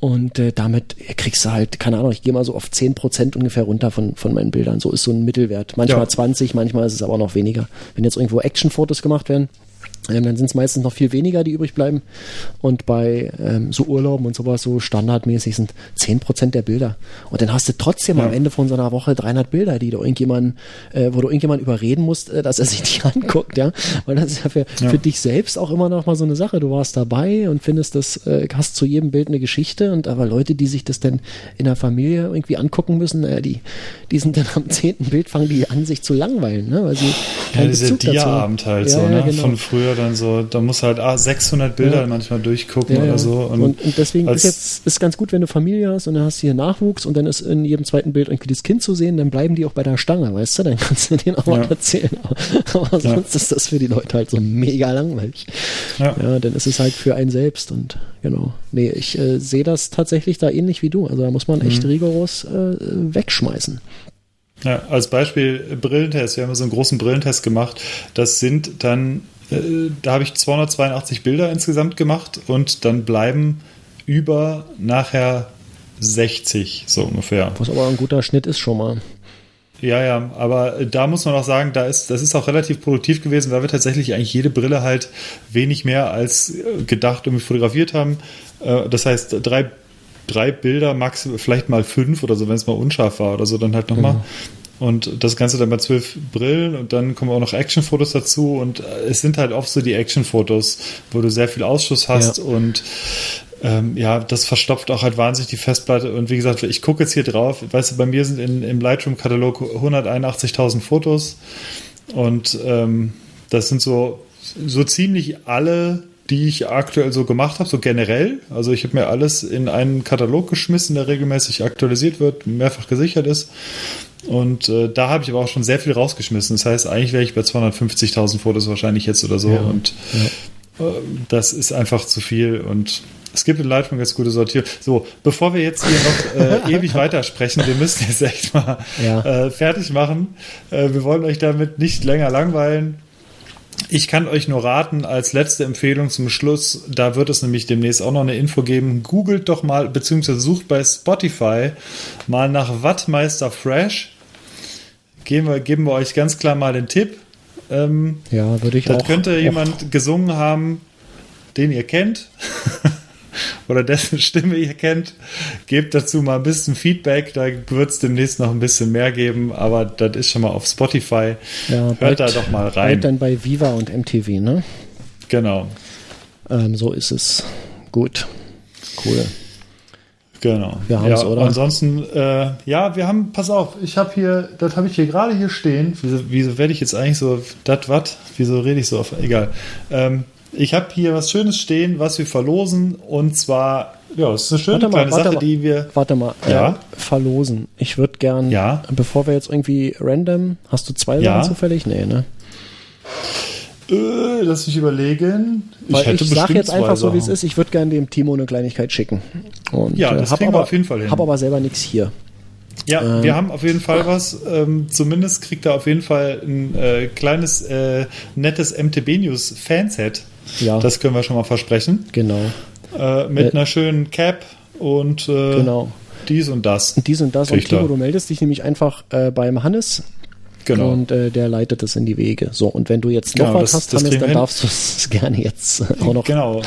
Und äh, damit kriegst du halt, keine Ahnung, ich gehe mal so auf 10% ungefähr runter von, von meinen Bildern. So ist so ein Mittelwert. Manchmal Ja. 20, manchmal ist es aber noch weniger. Wenn jetzt irgendwo Actionfotos gemacht werden, ähm, dann sind es meistens noch viel weniger, die übrig bleiben. Und bei ähm, so Urlauben und sowas, so standardmäßig sind 10% der Bilder. Und dann hast du trotzdem Ja. am Ende von so einer Woche 300 Bilder, die du irgendjemand, äh, wo du irgendjemand überreden musst, äh, dass er sich die anguckt, ja. Weil das ist ja für, Ja. für dich selbst auch immer noch mal so eine Sache. Du warst dabei und findest das, äh, hast zu jedem Bild eine Geschichte. Und aber Leute, die sich das dann in der Familie irgendwie angucken müssen, äh, die, die sind dann am zehnten Bild fangen die an, sich zu langweilen, ne? Weil sie Ja, dieser Bezug dazu haben. Dia-Abend halt Ja, so, ne? genau. Von früher dann so, da muss halt ah, 600 Bilder Ja. manchmal durchgucken Ja, oder so. Und, und, deswegen als- ist jetzt ist ganz gut, wenn du Familie hast und dann hast du hier Nachwuchs und dann ist in jedem zweiten Bild irgendwie das Kind zu sehen, dann bleiben die auch bei der Stange, weißt du? Dann kannst du denen auch Ja. erzählen. Aber sonst ist das für die Leute halt so mega langweilig. Ja. Ja, dann ist es halt für einen selbst und genau. Nee, ich äh, sehe das tatsächlich da ähnlich wie du. Also da muss man Mhm. echt rigoros äh, wegschmeißen. Ja, als Beispiel Brillentest. Wir haben so einen großen Brillentest gemacht. Das sind dann, da habe ich 282 Bilder insgesamt gemacht und dann bleiben über nachher 60 so ungefähr. Was aber ein guter Schnitt ist schon mal. Ja, ja, aber äh, da muss man auch sagen, da ist, das ist auch relativ produktiv gewesen, weil wir tatsächlich eigentlich jede Brille halt wenig mehr als äh, gedacht irgendwie fotografiert haben. Äh, Das heißt, drei, drei Bilder, max vielleicht mal fünf oder so, wenn es mal unscharf war oder so, dann halt nochmal. Und das Ganze dann bei zwölf Brillen und dann kommen auch noch Actionfotos dazu und äh, es sind halt oft so die Actionfotos, wo du sehr viel Ausschuss hast Ja. und ähm, ja, das verstopft auch halt wahnsinnig die Festplatte. Und wie gesagt, ich gucke jetzt hier drauf. Weißt du, bei mir sind in, im Lightroom-Katalog 181.000 Fotos. Und ähm, das sind so, so ziemlich alle, die ich aktuell so gemacht habe, so generell. Also ich habe mir alles in einen Katalog geschmissen, der regelmäßig aktualisiert wird, mehrfach gesichert ist. Und äh, da habe ich aber auch schon sehr viel rausgeschmissen. Das heißt, eigentlich wäre ich bei 250.000 Fotos wahrscheinlich jetzt oder so. Ja. Und äh, das ist einfach zu viel. Und es gibt in Lightroom ganz gute Sortierung. So, bevor wir jetzt hier noch äh, ewig weitersprechen, wir müssen jetzt echt mal Ja. äh, fertig machen. Äh, wir wollen euch damit nicht länger langweilen. Ich kann euch nur raten, als letzte Empfehlung zum Schluss, da wird es nämlich demnächst auch noch eine Info geben. Googelt doch mal, beziehungsweise sucht bei Spotify mal nach Wattmeister Fresh. Geben wir, geben wir euch ganz klar mal den Tipp. Ähm, Ja, würde ich das auch. könnte auch- jemand gesungen haben, den ihr kennt. Oder dessen Stimme ihr kennt. Gebt dazu mal ein bisschen Feedback. Da wird es demnächst noch ein bisschen mehr geben. Aber das ist schon mal auf Spotify. Ja, Hört bald- da doch mal rein. Dann bei Viva und MTV, ne? Genau. Ähm, so ist es. Gut. Cool. Genau. Wir haben's, ja, oder? Ansonsten, äh, ja, wir haben, pass auf, ich habe hier, das habe ich hier gerade hier stehen. Wieso, wieso werde ich jetzt eigentlich so, dat wat? Wieso rede ich so auf, egal. Ähm, ich habe hier was Schönes stehen, was wir verlosen. Und zwar, ja, es ist eine schöne Warte mal, kleine warte Sache, mal. die wir. Warte mal. Ja? Äh, verlosen. Ich würde gern, Ja. bevor wir jetzt irgendwie random, hast du zwei Ja. Sachen zufällig? Nee, ne? Äh, lass mich überlegen. Weil ich, sag bestimmt jetzt einfach so, wie es ist. Ich würde gerne dem Timo eine Kleinigkeit schicken. Und, Ja, das hab kriegen wir aber, auf jeden Fall hin. Habe aber selber nichts hier. Ja, Ähm. wir haben auf jeden Fall was. Ähm, zumindest kriegt er auf jeden Fall ein äh, kleines, äh, nettes MTB News Fanset. Ja. Das können wir schon mal versprechen. Genau. Äh, mit Äh, einer schönen Cap und äh, Genau. dies und das. Und dies und das. Und. Timo, du meldest dich nämlich einfach äh, beim Hannes Genau. und äh, der leitet das in die Wege. So, und wenn du jetzt noch Genau, was das- hast, das Hannes, dann darfst du es gerne jetzt äh, auch noch. Genau.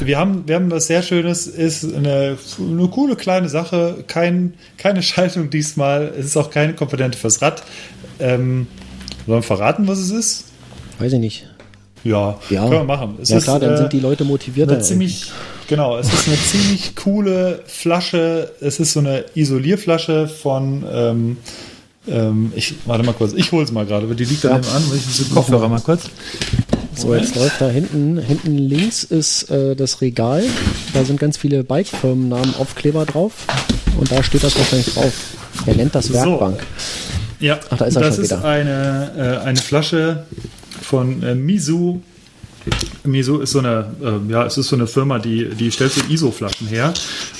Wir haben, wir haben was sehr Schönes, ist eine, eine coole kleine Sache, kein, keine Schaltung diesmal, es ist auch keine Komponente fürs Rad. Ähm, sollen wir verraten, was es ist? Weiß ich nicht. Ja, Ja. können wir machen. Es ja ist, klar, dann äh, sind die Leute motivierter. eine ziemlich, genau, es ist eine ziemlich coole Flasche. Es ist so eine Isolierflasche von, ähm, Ähm, ich warte mal kurz. Ich hole es mal gerade, aber die liegt da Ja. nebenan. Ich muss den Kopfhörer mal kurz. So, jetzt läuft da hinten, hinten links ist äh, das Regal. Da sind ganz viele Bike-Firmennamen Aufkleber drauf. Und da steht das wahrscheinlich drauf. Er nennt das Werkbank. Ja, Ach, da ist er das schon ist wieder. eine, äh, eine Flasche von äh, Misu. Misu ist so eine, äh, ja, es ist so eine Firma, die, die stellt so ISO-Flaschen her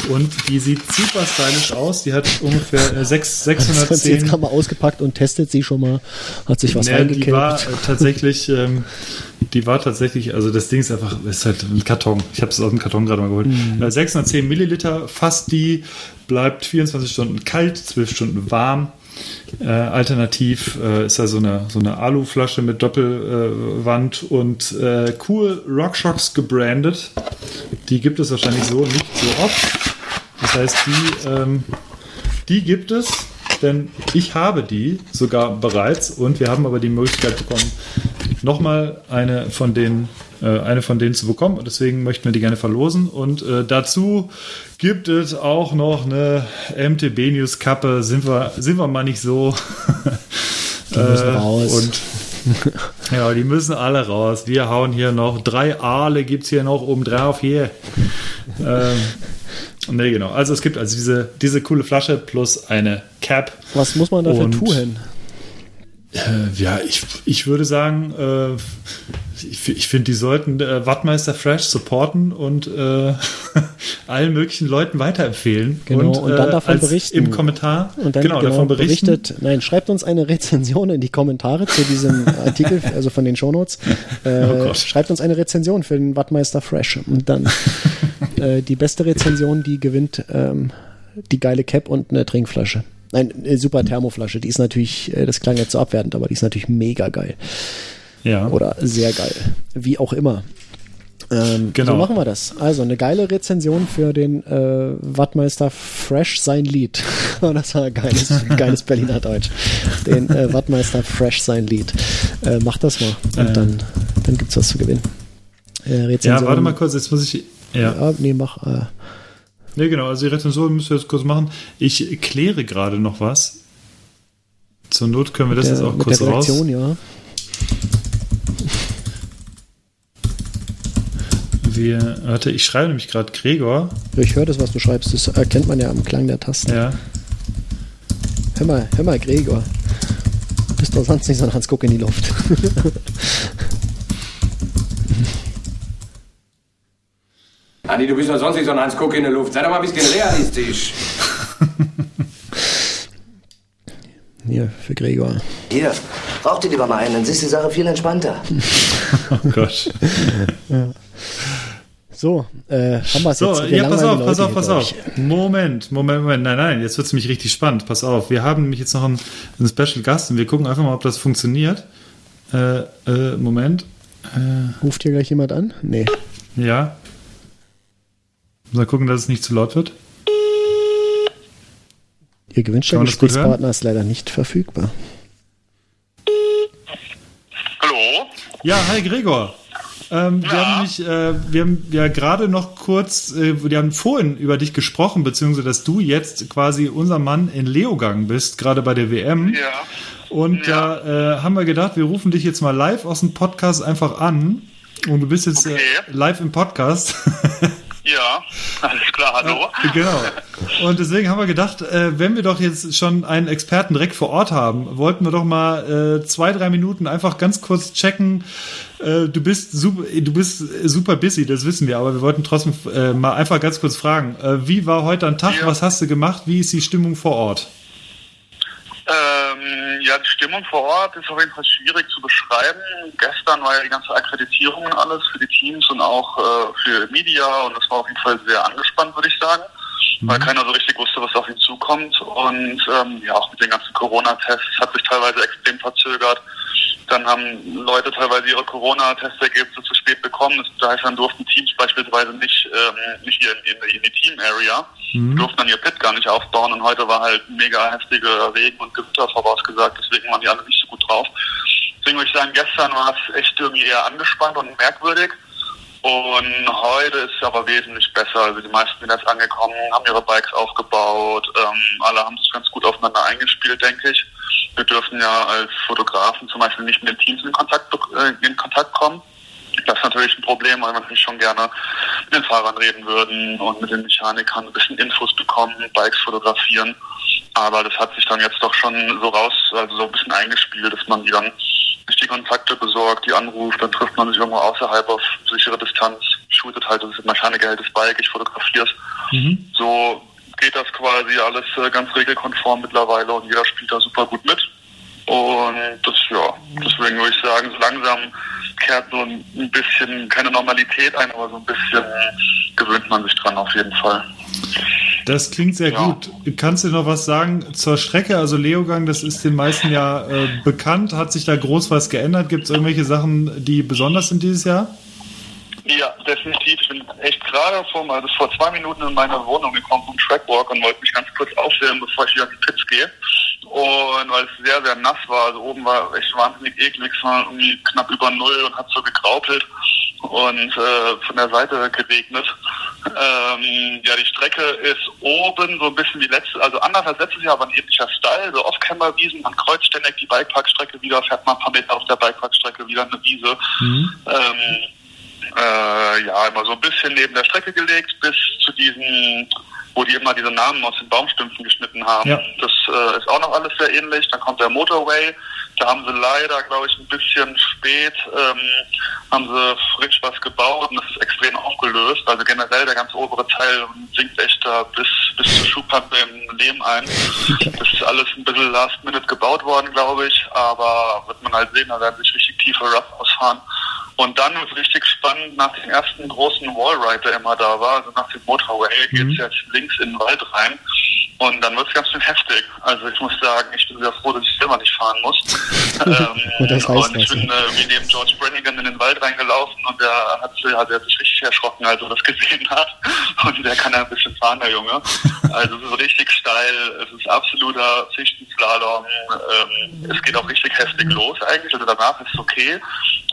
und die sieht super stylisch aus. Die hat ungefähr äh, sechs- Das hat sie jetzt 610 gerade mal ausgepackt und testet sie schon mal. Hat sich was Nee, die war äh, tatsächlich, ähm, die war tatsächlich, also das Ding ist einfach, ist halt ein Karton. Ich habe es aus dem Karton gerade mal geholt. Mhm. Äh, 610 Milliliter, fast die, bleibt 24 Stunden kalt, 12 Stunden warm. Äh, alternativ äh, ist da so eine, so eine Aluflasche mit Doppelwand Wand und äh, cool RockShox gebrandet. Die gibt es wahrscheinlich so nicht so oft. Das heißt, die, ähm, die gibt es, denn ich habe die sogar bereits und wir haben aber die Möglichkeit bekommen, nochmal eine von denen, äh, eine von denen zu bekommen und deswegen möchten wir die gerne verlosen und äh, dazu gibt es auch noch eine MTB News Kappe, sind wir, sind wir mal nicht so. Die müssen raus. Und ja, die müssen alle raus. Wir hauen hier noch drei Aale gibt es hier noch oben drauf hier. ähm, nee, genau. Also es gibt also diese, diese coole Flasche plus eine Cap. Was muss man dafür Und- tun? Äh, ja, ich, ich würde sagen, äh, ich, ich finde, die sollten äh, Wattmeister Fresh supporten und äh, allen möglichen Leuten weiterempfehlen. Genau, und dann äh, davon berichten. Im Kommentar. Und dann genau, genau, davon berichten. berichtet, nein, schreibt uns eine Rezension in die Kommentare zu diesem Artikel, also von den Shownotes. Äh, Oh Gott. schreibt uns eine Rezension für den Wattmeister Fresh. Und dann äh, die beste Rezension, die gewinnt ähm, die geile Cap und eine Trinkflasche. Nein, eine super Thermoflasche. Die ist natürlich, äh, das klang jetzt so abwertend, aber die ist natürlich mega geil. Ja. Oder sehr geil. Wie auch immer. Ähm, Genau. So machen wir das. Also eine geile Rezension für den äh, Wattmeister Fresh sein Lied. Oh, das war ein geiles, geiles Berliner Deutsch. Den äh, Wattmeister Fresh sein Lied. Äh, mach das mal. Und Äh. dann, dann gibt's was zu gewinnen. Äh, Rezension, ja, warte mal kurz, jetzt muss ich. Ja. Ja, nee, mach. Nee, genau, also die Rezension müssen wir jetzt kurz machen. Ich kläre gerade noch was. Zur Not können wir das der, jetzt auch mit kurz der raus. Ja. Wir, warte, ich schreibe nämlich gerade Gregor. Ich höre das, was du schreibst. Das erkennt man ja am Klang der Tasten. Ja. Hör mal, hör mal, Gregor. Du bist doch sonst nicht so ein Hans Guck in die Luft. Andi, du bist doch sonst nicht so ein Hans Guck in der Luft. Sei doch mal ein bisschen realistisch. Hier, für Gregor. Hier, rauch dir lieber mal einen, dann siehst du die Sache viel entspannter. Oh Gott. So, äh, haben wir es So, jetzt. Wir ja, pass auf, pass auf, pass auf. Moment, Moment, Moment. Nein, nein, jetzt wird es nämlich richtig spannend. Pass auf. Wir haben nämlich jetzt noch einen, einen Special Gast und wir gucken einfach mal, ob das funktioniert. Äh, äh, Moment. Ruft hier gleich jemand an? Nee. Ja. Mal gucken, dass es nicht zu laut wird. Ihr gewünschter Gesprächspartner ist leider nicht verfügbar. Hallo? Ja, hi Gregor. Ähm, Wir haben nämlich, äh, wir haben ja gerade noch kurz, äh, wir haben vorhin über dich gesprochen, beziehungsweise dass du jetzt quasi unser Mann in Leogang bist, gerade bei der WM. Ja. Und da äh, haben wir gedacht, wir rufen dich jetzt mal live aus dem Podcast einfach an. Und du bist jetzt Okay. äh, live im Podcast. Ja, alles klar, hallo. genau. Und deswegen haben wir gedacht, äh, wenn wir doch jetzt schon einen Experten direkt vor Ort haben, wollten wir doch mal äh, zwei, drei Minuten einfach ganz kurz checken. Äh, du bist super, du bist super busy, das wissen wir, aber wir wollten trotzdem mal einfach ganz kurz fragen, wie war heute ein Tag? Ja. Was hast du gemacht? Wie ist die Stimmung vor Ort? Ähm, ja, die Stimmung vor Ort ist auf jeden Fall schwierig zu beschreiben. Gestern war ja die ganze Akkreditierung und alles für die Teams und auch äh, für Media und das war auf jeden Fall sehr angespannt, würde ich sagen, weil keiner so richtig wusste, was auf ihn zukommt und ähm, ja, auch mit den ganzen Corona-Tests hat sich teilweise extrem verzögert. Dann haben Leute teilweise ihre Corona-Testergebnisse zu spät bekommen. Das heißt, dann durften Teams beispielsweise nicht, ähm, nicht hier in, in, in die Team-Area, die durften dann ihr Pit gar nicht aufbauen. Und heute war halt mega heftige Regen und Gewitter vorausgesagt. Deswegen waren die alle nicht so gut drauf. Deswegen würde ich sagen, gestern war es echt irgendwie eher angespannt und merkwürdig. Und heute ist es aber wesentlich besser. Also die meisten sind jetzt angekommen, haben ihre Bikes aufgebaut. Ähm, alle haben sich ganz gut aufeinander eingespielt, denke ich. wir dürfen ja als Fotografen zum Beispiel nicht mit den Teams in Kontakt, äh, in Kontakt kommen. Das ist natürlich ein Problem, weil wir natürlich schon gerne mit den Fahrern reden würden und mit den Mechanikern ein bisschen Infos bekommen, Bikes fotografieren. Aber das hat sich dann jetzt doch schon so raus, also so ein bisschen eingespielt, dass man die dann sich die Kontakte besorgt, die anruft, dann trifft man sich irgendwo außerhalb auf sichere Distanz, shootet halt, das ist Mechaniker hält das Bike, ich fotografiere es. Mhm. So geht das quasi alles äh, ganz regelkonform mittlerweile und jeder spielt da super gut mit. Und das, ja, deswegen würde ich sagen, so langsam kehrt so ein bisschen, keine Normalität ein, aber so ein bisschen gewöhnt man sich dran auf jeden Fall. Das klingt sehr ja. gut. Kannst du noch was sagen zur Strecke? Also Leogang, das ist den meisten ja äh, bekannt. Hat sich da groß was geändert? Gibt es irgendwelche Sachen, die besonders sind dieses Jahr? Ja, definitiv. Ich bin echt gerade vor, also vor zwei Minuten in meine Wohnung gekommen vom Trackwalk und wollte mich ganz kurz aufwärmen, bevor ich wieder in die Pits gehe. Und weil es sehr, sehr nass war, also oben war echt wahnsinnig eklig, es war irgendwie knapp über Null und hat so gegraupelt und äh, von der Seite geregnet. Ähm, ja, die Strecke ist oben so ein bisschen wie letzte, also anders als letztes Jahr, aber ein ähnlicher Style, so Off-Camber-Wiesen, man kreuzt ständig die Bikeparkstrecke wieder, fährt mal ein paar Meter auf der Bikeparkstrecke wieder eine Wiese. Mhm. Ähm, äh, ja, immer so ein bisschen neben der Strecke gelegt, bis zu diesen, wo die immer diese Namen aus den Baumstümpfen geschnitten haben. Ja. Das äh, ist auch noch alles sehr ähnlich. Dann kommt der Motorway. Da haben sie leider, glaube ich, ein bisschen spät, ähm, haben sie frisch was gebaut und das ist extrem aufgelöst. Also generell der ganze obere Teil sinkt echt da bis, bis zur Schuhpampe im Lehm ein. Das ist alles ein bisschen last minute gebaut worden, glaube ich. Aber wird man halt sehen, da werden sich richtig tiefe Rough ausfahren. Und dann wird es richtig spannend, nach dem ersten großen Wallride, der immer da war, also nach dem Motorway, mhm. geht es jetzt links in den Wald rein. Und dann wird es ganz schön heftig. Also ich muss sagen, ich bin sehr froh, dass ich selber nicht fahren muss. ähm, und, das heißt und ich bin äh, wie neben George Brannigan in den Wald reingelaufen und der hat, hat, der hat sich richtig erschrocken, als er das gesehen hat. Und der kann ja ein bisschen fahren, der Junge. Also es ist richtig steil, es ist absoluter Fichtenslalom. Ähm, es geht auch richtig heftig los eigentlich. Also danach ist es okay.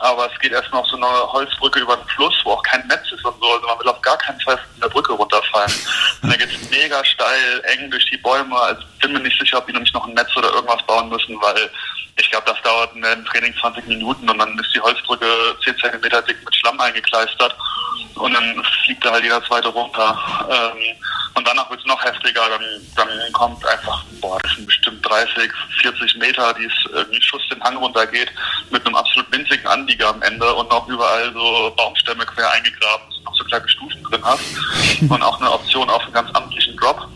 Aber es geht erstmal auf so eine Holzbrücke über den Fluss, wo auch kein Netz ist und so. Also man will auf gar keinen Fall von der Brücke runterfallen. Und dann geht es mega steil, eng durch die Bäume. Also bin mir nicht sicher, ob die noch nicht noch ein Netz oder irgendwas bauen müssen, weil ich glaube, das dauert in einem Training 20 Minuten und dann ist die Holzbrücke 10 Zentimeter dick mit Schlamm eingekleistert und dann fliegt da halt jeder zweite runter. Ähm, und danach wird es noch heftiger, dann, dann kommt einfach, boah, das sind bestimmt 30, 40 Meter, die es irgendwie Schuss den Hang runtergeht, mit einem absolut winzigen Anlieger am Ende und noch überall so Baumstämme quer eingegraben, noch so kleine Stufen drin hast und auch eine Option auf einen ganz amtlichen Drop.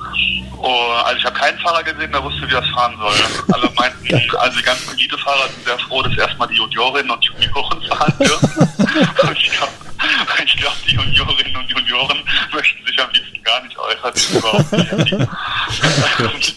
Oh, also ich habe keinen Fahrer gesehen, der wusste, wie das fahren soll. Alle meinten, also die ganzen Elite-Fahrer sind sehr froh, dass erstmal die Juniorinnen und Junioren fahren dürfen. ich glaube, glaub, die Juniorinnen und Junioren möchten sich am liebsten gar nicht äußern. Überhaupt nicht.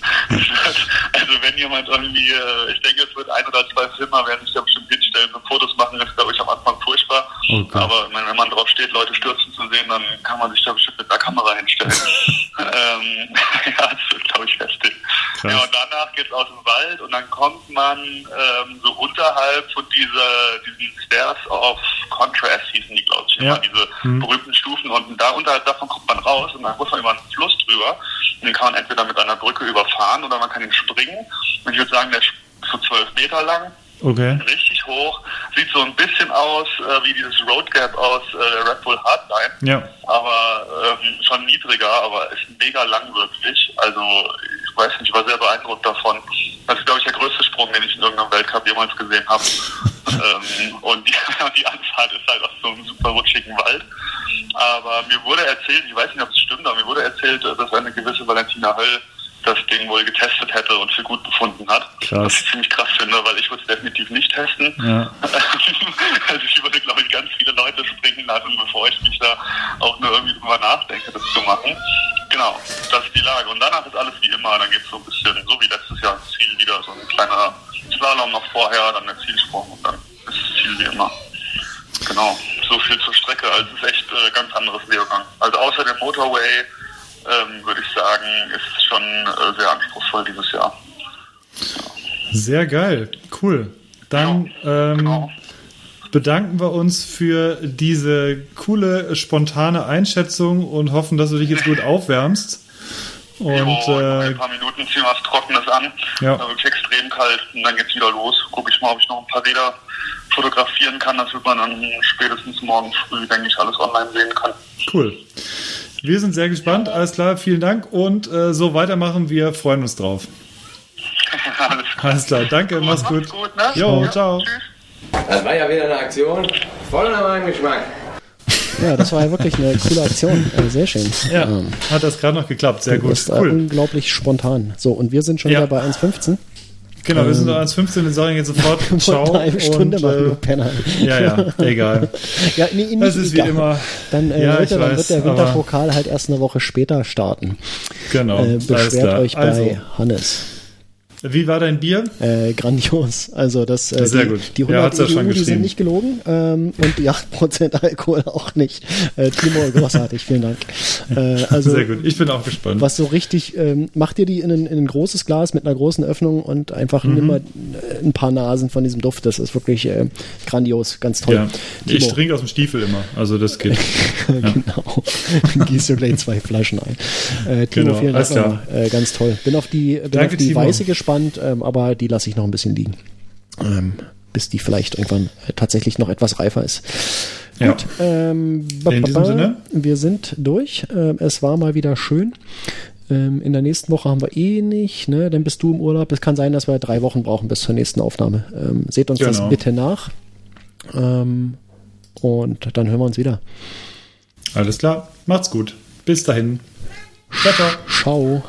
also wenn jemand irgendwie, äh, ich denke, es wird ein oder zwei Filmer werden sich da bestimmt hinstellen und Fotos machen, das ist glaube ich am Anfang furchtbar. Okay. Aber wenn man drauf steht, Leute stürzen zu sehen, dann kann man sich da bestimmt mit einer Kamera hinstellen. ähm, ja, das wird glaube ich heftig. Krass. Ja, und danach geht es aus dem Wald und dann kommt man ähm, so unterhalb von dieser, diesen Stairs of Contrast hießen die, glaube ich, ja. immer diese mhm. berühmten Stufen und da unterhalb davon kommt man raus und dann muss man über einen Fluss drüber und den kann man entweder mit einer Brücke überfahren oder man kann ihn springen. Und ich würde sagen, der ist so zwölf Meter lang. Okay. Richtig hoch. Sieht so ein bisschen aus äh, wie dieses Road Gap aus äh, Red Bull Hardline. Ja. Aber ähm, schon niedriger, aber ist mega lang wirklich. Also ich weiß nicht, ich war sehr beeindruckt davon. Das ist, glaube ich, der größte Sprung, den ich in irgendeinem Weltcup jemals gesehen habe. ähm, und die, die Anfahrt ist halt aus so einem super rutschigen Wald. Aber mir wurde erzählt, ich weiß nicht, ob es stimmt, aber mir wurde erzählt, dass eine gewisse Valentina Höll das Ding wohl getestet hätte und für gut befunden hat. Krass. Was ich ziemlich krass finde, weil ich würde es definitiv nicht testen. Ja. also ich würde, glaube ich, ganz viele Leute springen lassen, bevor ich mich da auch nur irgendwie drüber nachdenke, das zu machen. Genau, das ist die Lage. Und danach ist alles wie immer. Dann geht es so ein bisschen, so wie letztes Jahr, Ziel wieder. So ein kleiner Slalom noch vorher, dann der Zielsprung und dann ist das Ziel wie immer. Genau, so viel zur Strecke. Also es ist echt äh, ganz anderes Lehrgang. Also außer dem Motorway ich sagen, ist schon äh, sehr anspruchsvoll dieses Jahr. Sehr geil, cool. Dann genau. Ähm, genau. bedanken wir uns für diese coole, spontane Einschätzung und hoffen, dass du dich jetzt gut aufwärmst. Und jo, in äh, ein paar Minuten ziehen wir was Trockenes an. Ja. Da wird extrem kalt und dann geht's wieder los. Gucke ich mal, ob ich noch ein paar Räder fotografieren kann. Das wird man dann spätestens morgen früh, denke ich, alles online sehen kann. cool. Wir sind sehr gespannt. Alles klar, vielen Dank. Und äh, so weitermachen. Wir freuen uns drauf. alles klar. Alles klar, danke, mach's Macht's gut. gut, ne? Jo, Ja, ciao. Das war ja wieder eine Aktion. Voll nach meinem Geschmack. Ja, das war ja wirklich eine coole Aktion. Äh, sehr schön. Ja, Ähm, hat das gerade noch geklappt. Sehr das gut. ist äh, Cool. unglaublich spontan. So, und wir sind schon Ja. wieder bei 1,15. Genau, wir sind noch 1,15 und sagen jetzt sofort Ciao. Eine Stunde und, machen, du äh, Penner. ja, ja, egal. Ja, nee, Das ist wie egal. immer. Dann, äh, Ja, Leute, ich dann weiß, wird der Winterpokal halt erst eine Woche später starten. Genau. Äh, beschwert euch bei Also, Hannes. Wie war dein Bier? Äh, grandios. Also das, äh, Sehr die, gut. die Ja, 100 hat's ja schon die sind nicht gelogen ähm, und die 8% Alkohol auch nicht. Äh, Timo, großartig, vielen Dank. Äh, also Sehr gut. Ich bin auch gespannt. was so richtig, ähm, macht dir die in ein, in ein großes Glas mit einer großen Öffnung und einfach Mhm. nimm mal äh, ein paar Nasen von diesem Duft. Das ist wirklich äh, grandios, ganz toll. Ja, ich trinke aus dem Stiefel immer, also das geht. genau. Gießt du gleich zwei Flaschen ein. Äh, Timo, Genau, vielen Dank. Äh, ganz toll. Bin auf die, bin Danke, auf die Timo. weiße gespannt, ähm, aber die lasse ich noch ein bisschen liegen. Ähm, bis die vielleicht irgendwann äh, tatsächlich noch etwas reifer ist. Ja. Gut, ähm, In diesem Sinne? wir sind durch. Ähm, es war mal wieder schön. Ähm, in der nächsten Woche haben wir eh nicht, ne? Dann bist du im Urlaub. Es kann sein, dass wir drei Wochen brauchen bis zur nächsten Aufnahme. Ähm, seht uns das Genau. bitte nach. Ähm, und dann hören wir uns wieder. Alles klar, macht's gut. Bis dahin. Ciao, ciao. Ciao.